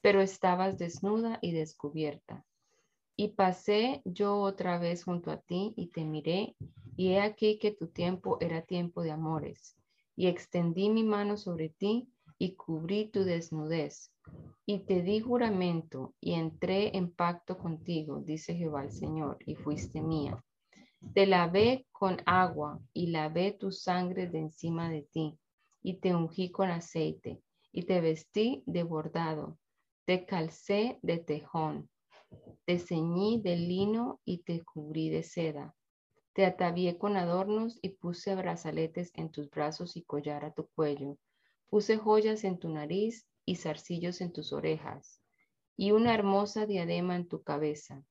pero estabas desnuda y descubierta. Y pasé yo otra vez junto a ti y te miré, y he aquí que tu tiempo era tiempo de amores, y extendí mi mano sobre ti y cubrí tu desnudez, y te di juramento, y entré en pacto contigo, dice Jehová el Señor, y fuiste mía. Te lavé con agua y lavé tu sangre de encima de ti, y te ungí con aceite, y te vestí de bordado, te calcé de tejón te ceñí de lino y te cubrí de seda. Te atavié con adornos y puse brazaletes en tus brazos y collar a tu cuello. Puse joyas en tu nariz y zarcillos en tus orejas y una hermosa diadema en tu cabeza.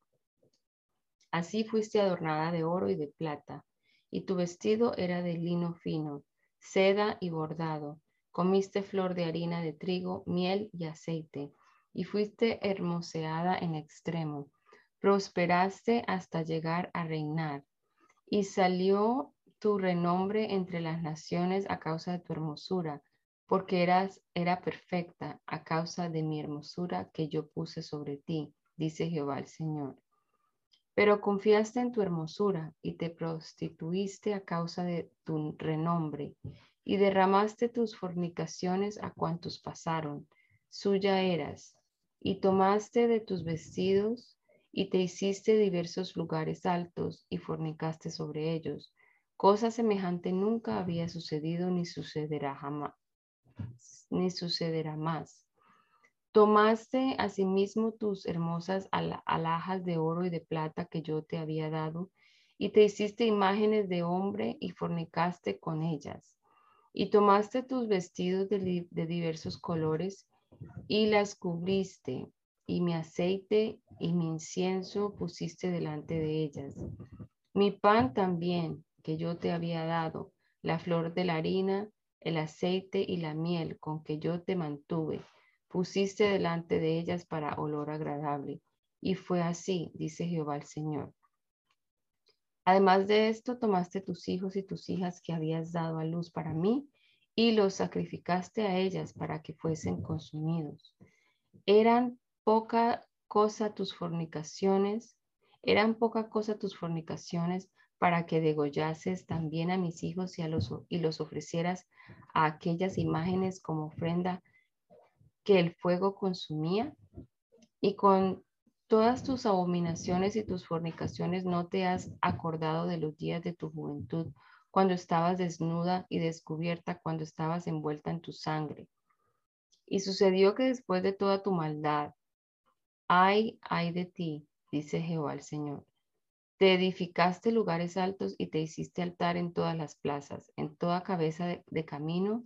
Así fuiste adornada de oro y de plata, y tu vestido era de lino fino, seda y bordado. Comiste flor de harina de trigo, miel y aceite y fuiste hermoseada en extremo. Prosperaste hasta llegar a reinar y salió tu renombre entre las naciones a causa de tu hermosura, porque eras era perfecta a causa de mi hermosura que yo puse sobre ti, dice Jehová el Señor. Pero confiaste en tu hermosura y te prostituiste a causa de tu renombre y derramaste tus fornicaciones a cuantos pasaron. Suya eras y tomaste de tus vestidos y te hiciste diversos lugares altos y fornicaste sobre ellos. Cosa semejante nunca había sucedido ni sucederá jamás, ni sucederá más. Tomaste asimismo tus hermosas alhajas de oro y de plata que yo te había dado, y te hiciste imágenes de hombre y fornicaste con ellas. Y tomaste tus vestidos de, de diversos colores y las cubriste, y mi aceite y mi incienso pusiste delante de ellas. Mi pan también, que yo te había dado, la flor de la harina, el aceite y la miel con que yo te mantuve, pusiste delante de ellas para olor agradable. Y fue así, dice Jehová el Señor. Además de esto, tomaste tus hijos y tus hijas que habías dado a luz para mí y los sacrificaste a ellas para que fuesen consumidos. Eran poca cosa tus fornicaciones, eran poca cosa tus fornicaciones para que degollases también a mis hijos y, a los, los ofrecieras a aquellas imágenes como ofrenda que el fuego consumía. Y con todas tus abominaciones y tus fornicaciones no te has acordado de los días de tu juventud cuando estabas desnuda y descubierta, cuando estabas envuelta en tu sangre. Y sucedió que después de toda tu maldad, ay, ay de ti, dice Jehová el Señor. Te edificaste lugares altos y te hiciste altar en todas las plazas, en toda cabeza de, de camino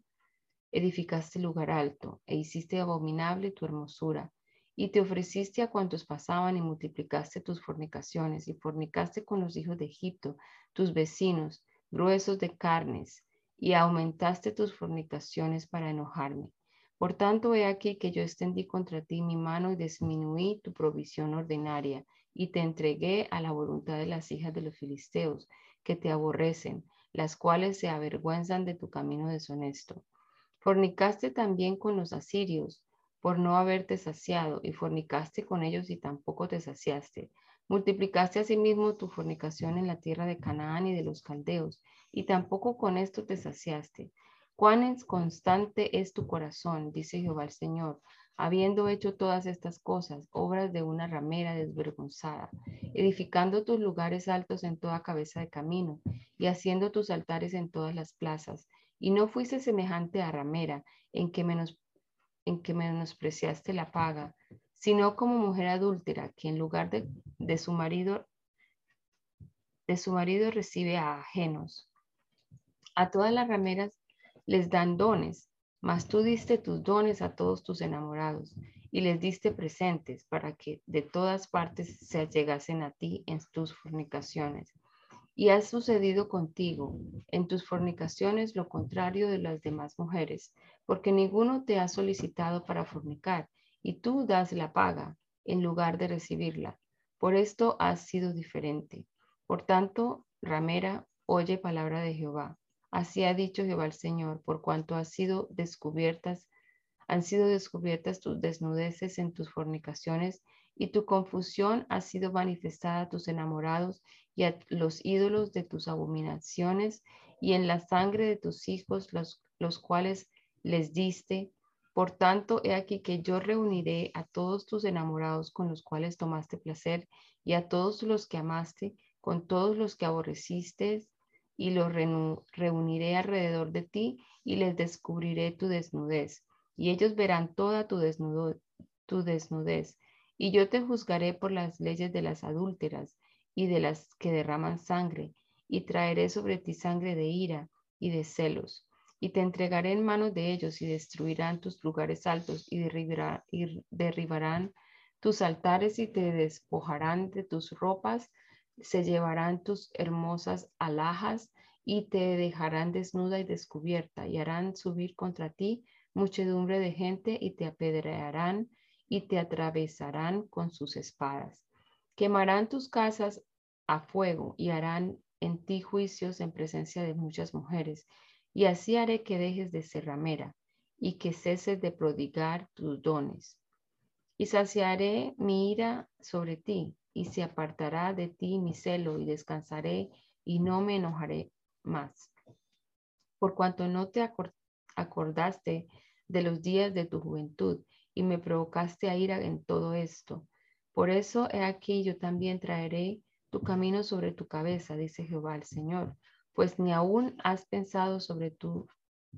edificaste lugar alto e hiciste abominable tu hermosura. Y te ofreciste a cuantos pasaban y multiplicaste tus fornicaciones y fornicaste con los hijos de Egipto, tus vecinos, gruesos de carnes, y aumentaste tus fornicaciones para enojarme. Por tanto, he aquí que yo extendí contra ti mi mano y disminuí tu provisión ordinaria, y te entregué a la voluntad de las hijas de los filisteos, que te aborrecen, las cuales se avergüenzan de tu camino deshonesto. Fornicaste también con los asirios, por no haberte saciado, y fornicaste con ellos y tampoco te saciaste. Multiplicaste asimismo tu fornicación en la tierra de Canaán y de los caldeos, y tampoco con esto te saciaste. Cuán constante es tu corazón, dice Jehová el Señor, habiendo hecho todas estas cosas, obras de una ramera desvergonzada, edificando tus lugares altos en toda cabeza de camino, y haciendo tus altares en todas las plazas. Y no fuiste semejante a ramera, en que, menos, en que menospreciaste la paga, sino como mujer adúltera que en lugar de, su marido de su marido recibe a ajenos. A todas las rameras les dan dones, mas tú diste tus dones a todos tus enamorados y les diste presentes para que de todas partes se allegasen a ti en tus fornicaciones. Y ha sucedido contigo en tus fornicaciones lo contrario de las demás mujeres, porque ninguno te ha solicitado para fornicar y tú das la paga en lugar de recibirla. Por esto has sido diferente. Por tanto, ramera, oye palabra de Jehová. Así ha dicho Jehová el Señor, por cuanto has sido descubiertas, Han sido descubiertas tus desnudeces en tus fornicaciones y tu confusión ha sido manifestada a tus enamorados y a los ídolos de tus abominaciones y en la sangre de tus hijos, los, los cuales les diste. Por tanto, he aquí que yo reuniré a todos tus enamorados con los cuales tomaste placer y a todos los que amaste, con todos los que aborreciste, y los reuniré alrededor de ti y les descubriré tu desnudez. Y ellos verán toda tu, tu desnudez. Y yo te juzgaré por las leyes de las adúlteras y de las que derraman sangre, y traeré sobre ti sangre de ira y de celos y te entregaré en manos de ellos y destruirán tus lugares altos y, y derribarán tus altares y te despojarán de tus ropas, se llevarán tus hermosas alhajas y te dejarán desnuda y descubierta y harán subir contra ti muchedumbre de gente y te apedrearán y te atravesarán con sus espadas. Quemarán tus casas a fuego y harán en ti juicios en presencia de muchas mujeres y así haré que dejes de ser ramera y que ceses de prodigar tus dones. Y saciaré mi ira sobre ti, y se apartará de ti mi celo, y descansaré, y no me enojaré más. Por cuanto no te acordaste de los días de tu juventud, y me provocaste a ira en todo esto. Por eso he aquí yo también traeré tu camino sobre tu cabeza, dice Jehová el Señor pues ni aún has pensado sobre tu,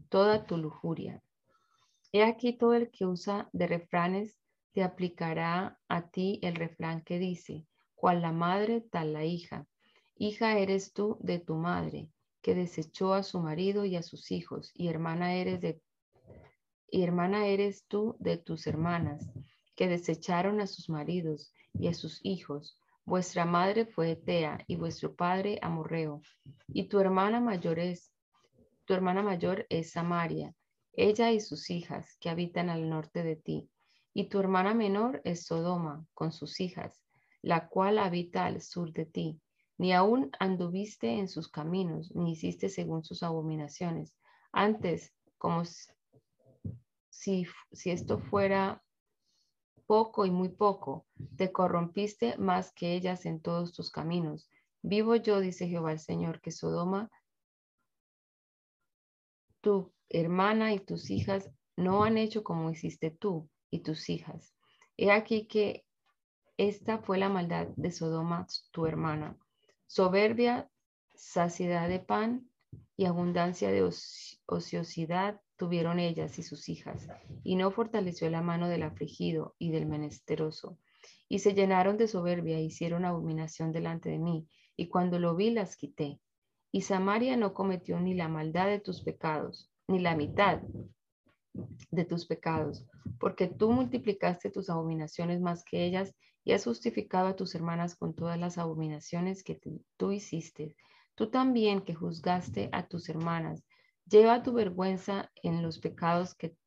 toda tu lujuria. He aquí todo el que usa de refranes te aplicará a ti el refrán que dice, cual la madre, tal la hija. Hija eres tú de tu madre, que desechó a su marido y a sus hijos, y hermana eres de y hermana eres tú de tus hermanas, que desecharon a sus maridos y a sus hijos, Vuestra madre fue Etea y vuestro padre Amorreo. Y tu hermana mayor es, tu hermana mayor es Samaria, ella y sus hijas que habitan al norte de ti. Y tu hermana menor es Sodoma con sus hijas, la cual habita al sur de ti. Ni aún anduviste en sus caminos, ni hiciste según sus abominaciones. Antes, como si, si esto fuera poco y muy poco, te corrompiste más que ellas en todos tus caminos. Vivo yo, dice Jehová el Señor, que Sodoma, tu hermana y tus hijas no han hecho como hiciste tú y tus hijas. He aquí que esta fue la maldad de Sodoma, tu hermana. Soberbia, saciedad de pan y abundancia de ociosidad tuvieron ellas y sus hijas, y no fortaleció la mano del afligido y del menesteroso. Y se llenaron de soberbia e hicieron abominación delante de mí, y cuando lo vi las quité. Y Samaria no cometió ni la maldad de tus pecados, ni la mitad de tus pecados, porque tú multiplicaste tus abominaciones más que ellas y has justificado a tus hermanas con todas las abominaciones que tú hiciste. Tú también que juzgaste a tus hermanas Lleva tu vergüenza en los pecados que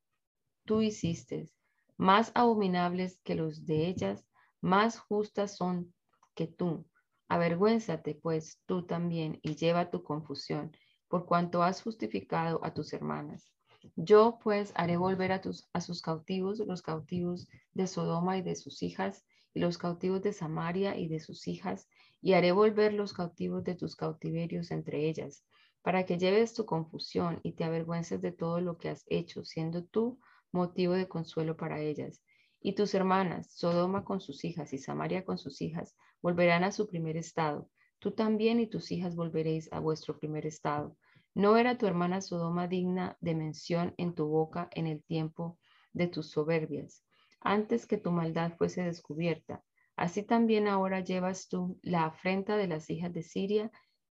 tú hiciste, más abominables que los de ellas, más justas son que tú. Avergüénzate, pues, tú también, y lleva tu confusión, por cuanto has justificado a tus hermanas. Yo, pues, haré volver a, tus, a sus cautivos, los cautivos de Sodoma y de sus hijas, y los cautivos de Samaria y de sus hijas, y haré volver los cautivos de tus cautiverios entre ellas, para que lleves tu confusión y te avergüences de todo lo que has hecho, siendo tú motivo de consuelo para ellas. Y tus hermanas, Sodoma con sus hijas y Samaria con sus hijas, volverán a su primer estado. Tú también y tus hijas volveréis a vuestro primer estado. ¿No era tu hermana Sodoma digna de mención en tu boca en el tiempo de tus soberbias, antes que tu maldad fuese descubierta? Así también ahora llevas tú la afrenta de las hijas de Siria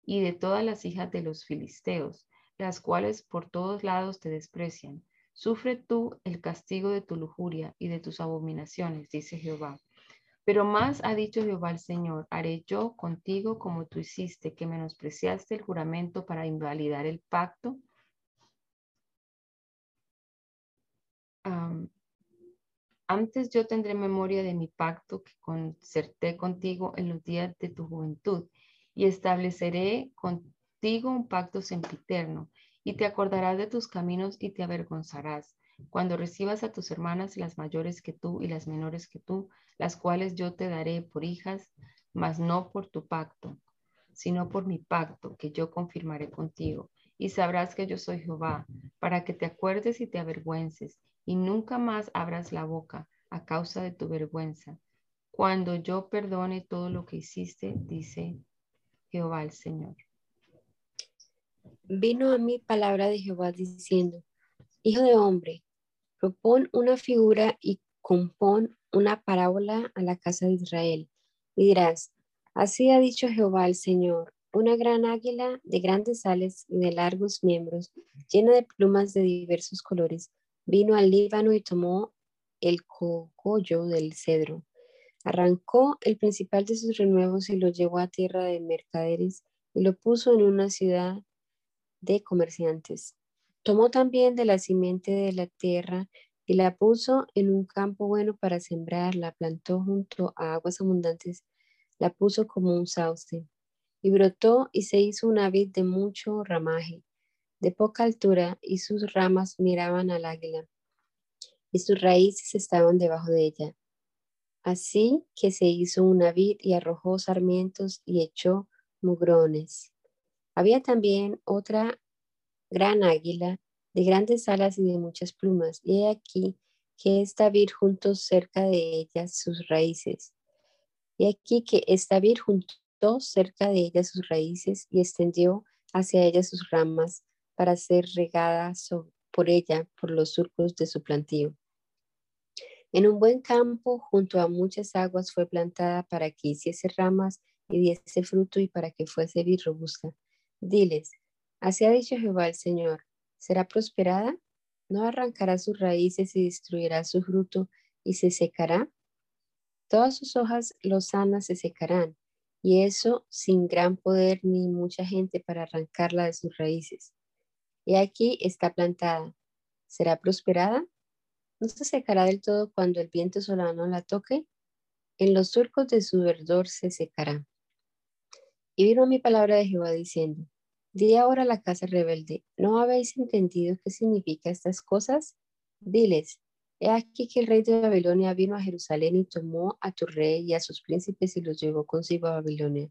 y de todas las hijas de los filisteos, las cuales por todos lados te desprecian. Sufre tú el castigo de tu lujuria y de tus abominaciones, dice Jehová. Pero más ha dicho Jehová el Señor, haré yo contigo como tú hiciste, que menospreciaste el juramento para invalidar el pacto. antes yo tendré memoria de mi pacto que concerté contigo en los días de tu juventud y estableceré contigo un pacto sempiterno, y te acordarás de tus caminos y te avergonzarás. Cuando recibas a tus hermanas, las mayores que tú y las menores que tú, las cuales yo te daré por hijas, mas no por tu pacto, sino por mi pacto que yo confirmaré contigo. Y sabrás que yo soy Jehová, para que te acuerdes y te avergüences, y nunca más abras la boca a causa de tu vergüenza. Cuando yo perdone todo lo que hiciste, dice Jehová Señor. Vino a mí palabra de Jehová diciendo, Hijo de hombre, propón una figura y compón una parábola a la casa de Israel. Y dirás, así ha dicho Jehová el Señor, una gran águila de grandes alas y de largos miembros, llena de plumas de diversos colores, vino al Líbano y tomó el cogollo del cedro. Arrancó el principal de sus renuevos y lo llevó a tierra de mercaderes y lo puso en una ciudad de comerciantes. Tomó también de la simiente de la tierra y la puso en un campo bueno para sembrar, la plantó junto a aguas abundantes, la puso como un sauce, y brotó y se hizo una vid de mucho ramaje, de poca altura, y sus ramas miraban al águila, y sus raíces estaban debajo de ella. Así que se hizo una vid y arrojó sarmientos y echó mugrones. Había también otra gran águila de grandes alas y de muchas plumas, y he aquí que está vir junto cerca de ellas sus raíces. Y aquí que está vir junto cerca de ellas sus raíces y extendió hacia ella sus ramas para ser regada por ella por los surcos de su plantío. En un buen campo, junto a muchas aguas, fue plantada para que hiciese ramas y diese fruto y para que fuese vir robusta. Diles, así ha dicho Jehová el Señor, ¿será prosperada? ¿No arrancará sus raíces y destruirá su fruto y se secará? Todas sus hojas lozanas se secarán, y eso sin gran poder ni mucha gente para arrancarla de sus raíces. Y aquí está plantada. ¿Será prosperada? ¿No se secará del todo cuando el viento solano la toque? En los surcos de su verdor se secará. Y vino mi palabra de Jehová diciendo, Di ahora a la casa rebelde, ¿no habéis entendido qué significa estas cosas? Diles, he aquí que el rey de Babilonia vino a Jerusalén y tomó a tu rey y a sus príncipes y los llevó consigo a Babilonia.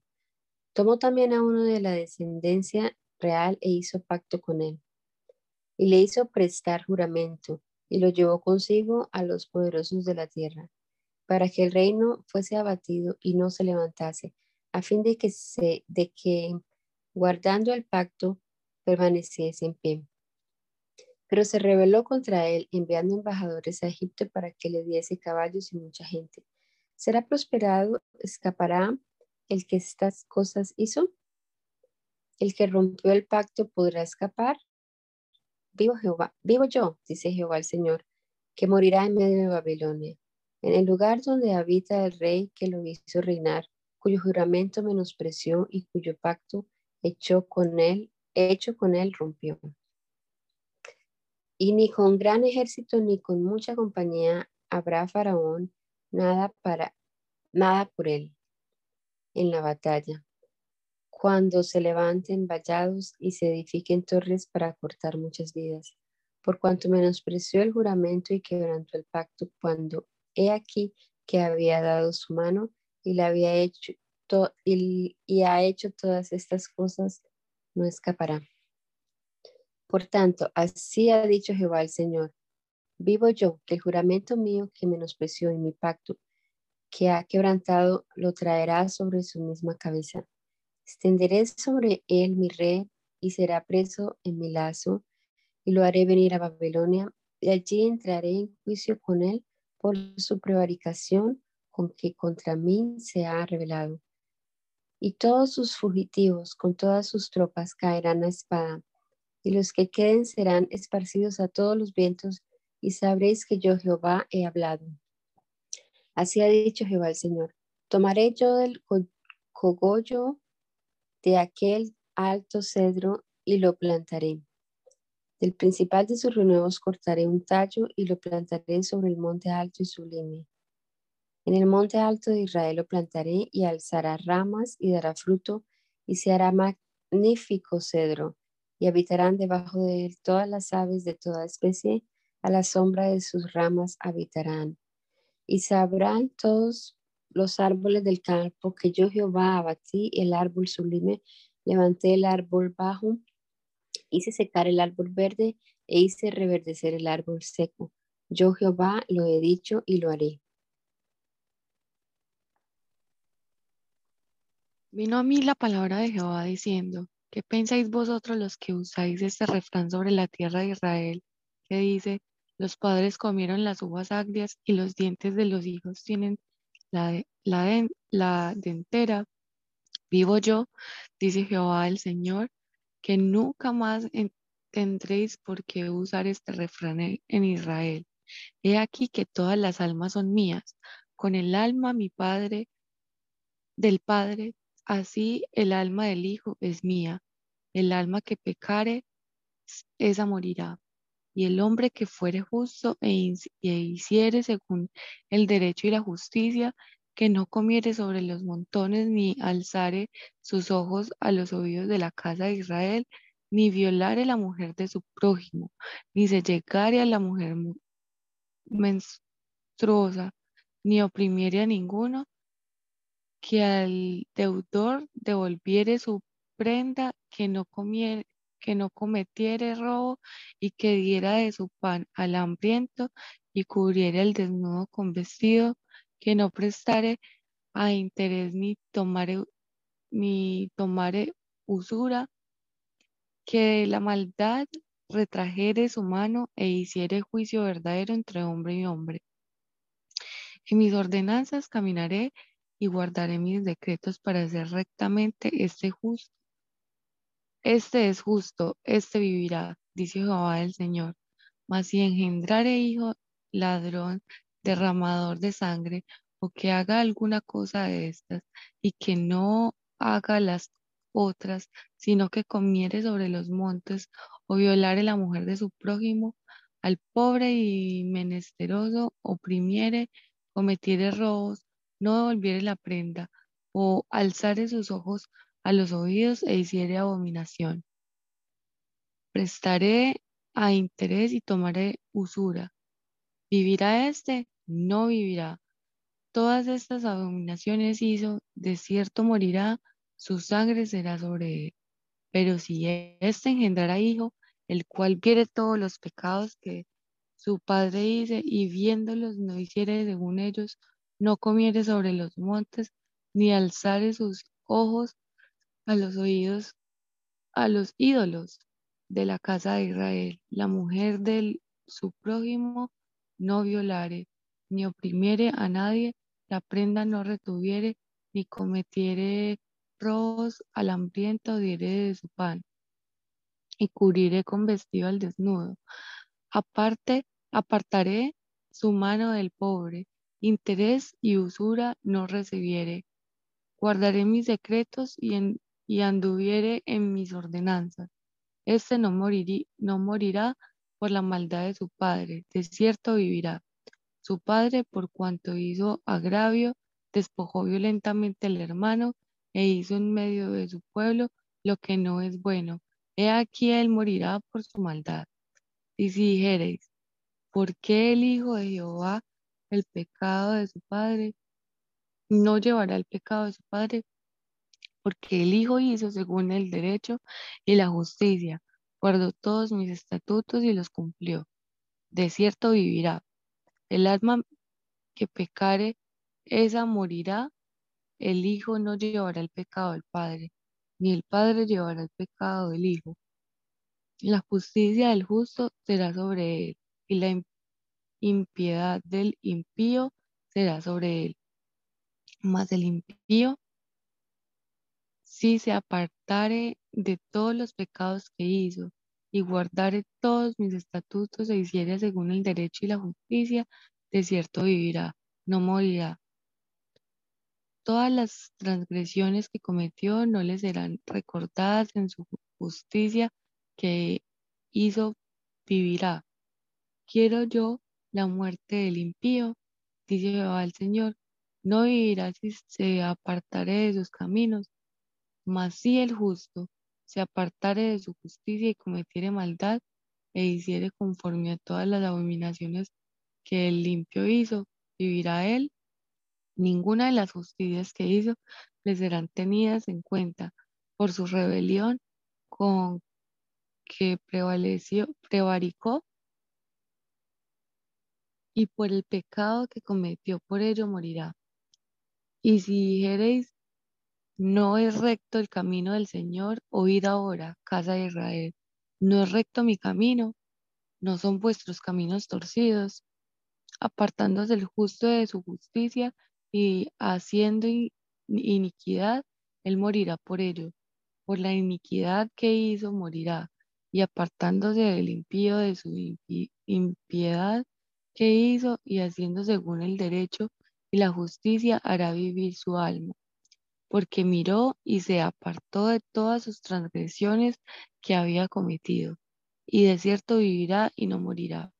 Tomó también a uno de la descendencia real e hizo pacto con él. Y le hizo prestar juramento y lo llevó consigo a los poderosos de la tierra, para que el reino fuese abatido y no se levantase, a fin de que, se, de que guardando el pacto permaneciese en pie. Pero se rebeló contra él, enviando embajadores a Egipto para que le diese caballos y mucha gente. ¿Será prosperado? ¿Escapará el que estas cosas hizo? ¿El que rompió el pacto podrá escapar? Vivo Jehová, vivo yo, dice Jehová el Señor, que morirá en medio de Babilonia, en el lugar donde habita el rey que lo hizo reinar cuyo juramento menospreció y cuyo pacto hecho con él, hecho con él rompió. Y ni con gran ejército ni con mucha compañía habrá faraón nada para nada por él en la batalla. Cuando se levanten vallados y se edifiquen torres para cortar muchas vidas, por cuanto menospreció el juramento y quebrantó el pacto cuando he aquí que había dado su mano y la había hecho y, y ha hecho todas estas cosas, no escapará. Por tanto, así ha dicho Jehová el Señor, vivo yo, que el juramento mío que menospreció en mi pacto, que ha quebrantado, lo traerá sobre su misma cabeza. Extenderé sobre él mi red y será preso en mi lazo, y lo haré venir a Babilonia, y allí entraré en juicio con él por su prevaricación con que contra mí se ha revelado. Y todos sus fugitivos con todas sus tropas caerán a espada, y los que queden serán esparcidos a todos los vientos, y sabréis que yo Jehová he hablado. Así ha dicho Jehová el Señor. Tomaré yo del cogollo de aquel alto cedro y lo plantaré. Del principal de sus renuevos cortaré un tallo y lo plantaré sobre el monte alto y sublime en el monte alto de Israel lo plantaré y alzará ramas y dará fruto y se hará magnífico cedro y habitarán debajo de él todas las aves de toda especie, a la sombra de sus ramas habitarán. Y sabrán todos los árboles del campo que yo Jehová abatí el árbol sublime, levanté el árbol bajo, hice secar el árbol verde e hice reverdecer el árbol seco. Yo Jehová lo he dicho y lo haré. Vino a mí la palabra de Jehová diciendo, ¿qué pensáis vosotros los que usáis este refrán sobre la tierra de Israel? Que dice, los padres comieron las uvas agrias y los dientes de los hijos tienen la, la, la dentera. Vivo yo, dice Jehová el Señor, que nunca más tendréis por qué usar este refrán en Israel. He aquí que todas las almas son mías. Con el alma mi Padre, del Padre, así el alma del Hijo es mía. El alma que pecare, esa morirá y el hombre que fuere justo e, e, hiciere según el derecho y la justicia, que no comiere sobre los montones, ni alzare sus ojos a los oídos de la casa de Israel, ni violare la mujer de su prójimo, ni se llegare a la mujer menstruosa, ni oprimiere a ninguno, que al deudor devolviere su prenda, que no comiere, que no cometiere robo y que diera de su pan al hambriento y cubriera el desnudo con vestido, que no prestare a interés ni tomare, ni tomare usura, que la maldad retrajere su mano e hiciere juicio verdadero entre hombre y hombre. En mis ordenanzas caminaré y guardaré mis decretos para hacer rectamente este justo este es justo, este vivirá, dice Jehová el Señor. Mas si engendrare hijo ladrón, derramador de sangre, o que haga alguna cosa de estas, y que no haga las otras, sino que comiere sobre los montes, o violare la mujer de su prójimo, al pobre y menesteroso oprimiere, cometiere robos, no devolviere la prenda, o alzare sus ojos a los oídos e hiciere abominación. Prestaré a interés y tomaré usura. ¿Vivirá éste? No vivirá. Todas estas abominaciones hizo, de cierto morirá, su sangre será sobre él. Pero si éste engendrará hijo, el cual viere todos los pecados que su padre hizo y viéndolos no hiciere según ellos, no comiere sobre los montes, ni alzare sus ojos a los oídos, a los ídolos de la casa de Israel. La mujer de su prójimo no violare, ni oprimiere a nadie, la prenda no retuviere, ni cometiere robos al hambriento, diré de su pan, y cubriré con vestido al desnudo. Aparte, apartaré su mano del pobre, interés y usura no recibiere. Guardaré mis decretos y en y anduviere en mis ordenanzas. Este no, no morirá por la maldad de su padre, de cierto vivirá. Su padre, por cuanto hizo agravio, despojó violentamente al hermano e hizo en medio de su pueblo lo que no es bueno. He aquí él morirá por su maldad. Y si dijereis, ¿por qué el Hijo de Jehová el pecado de su padre? No llevará el pecado de su padre, porque el Hijo hizo según el derecho y la justicia, guardó todos mis estatutos y los cumplió. De cierto vivirá. El alma que pecare, esa morirá. El Hijo no llevará el pecado del Padre, ni el Padre llevará el pecado del Hijo. La justicia del justo será sobre él, y la impiedad del impío será sobre él. Mas el impío si se apartare de todos los pecados que hizo y guardare todos mis estatutos e hiciere según el derecho y la justicia, de cierto vivirá, no morirá. Todas las transgresiones que cometió no le serán recordadas en su justicia que hizo, vivirá. Quiero yo la muerte del impío, dice Jehová el Señor, no vivirá si se apartare de sus caminos mas si el justo se apartare de su justicia y cometiere maldad, e hiciere conforme a todas las abominaciones que el limpio hizo, vivirá él. Ninguna de las justicias que hizo le serán tenidas en cuenta por su rebelión con que prevaleció, prevaricó y por el pecado que cometió por ello morirá. Y si dijereis, no es recto el camino del Señor, oíd ahora, casa de Israel, no es recto mi camino, no son vuestros caminos torcidos, apartándose el justo de su justicia y haciendo iniquidad, él morirá por ello. Por la iniquidad que hizo, morirá, y apartándose del impío de su impiedad que hizo, y haciendo según el derecho y la justicia, hará vivir su alma. Porque miró y se apartó de todas sus transgresiones que había cometido, y de cierto vivirá y no morirá.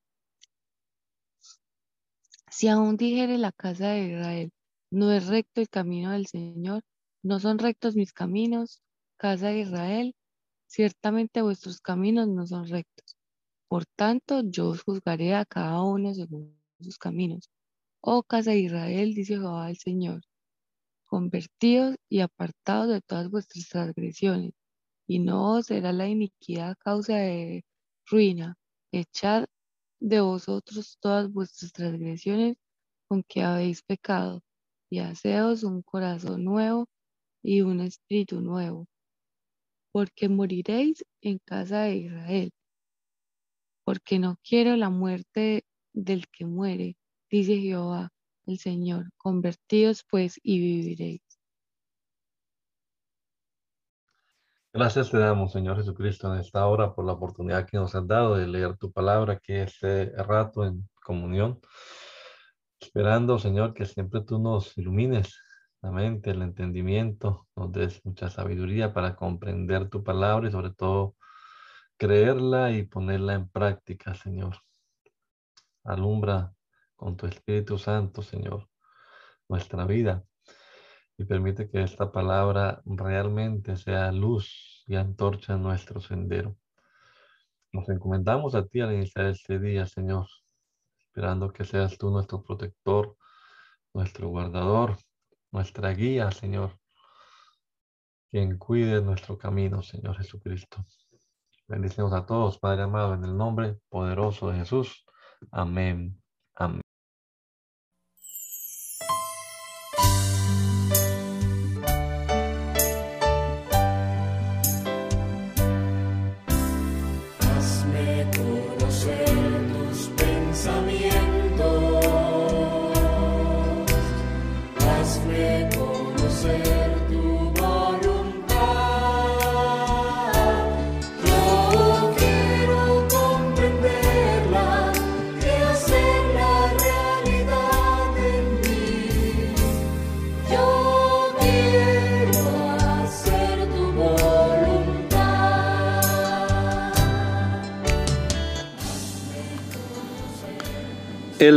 Si aún dijere la casa de Israel, no es recto el camino del Señor, no son rectos mis caminos, casa de Israel, ciertamente vuestros caminos no son rectos. Por tanto, yo os juzgaré a cada uno según sus caminos. Oh casa de Israel, dice Jehová el Señor, convertidos y apartados de todas vuestras transgresiones, y no os será la iniquidad causa de ruina. Echad de vosotros todas vuestras transgresiones con que habéis pecado, y haceos un corazón nuevo y un espíritu nuevo, porque moriréis en casa de Israel, porque no quiero la muerte del que muere, dice Jehová el Señor, convertidos pues y viviréis. Gracias te damos, Señor Jesucristo, en esta hora por la oportunidad que nos has dado de leer tu palabra, que este rato en comunión, esperando, Señor, que siempre tú nos ilumines la mente, el entendimiento, nos des mucha sabiduría para comprender tu palabra y sobre todo creerla y ponerla en práctica, Señor. Alumbra con tu Espíritu Santo, Señor, nuestra vida y permite que esta palabra realmente sea luz y antorcha en nuestro sendero. Nos encomendamos a ti al iniciar este día, Señor, esperando que seas tú nuestro protector, nuestro guardador, nuestra guía, Señor, quien cuide nuestro camino, Señor Jesucristo. Bendicemos a todos, Padre amado, en el nombre poderoso de Jesús. Amén. Amén.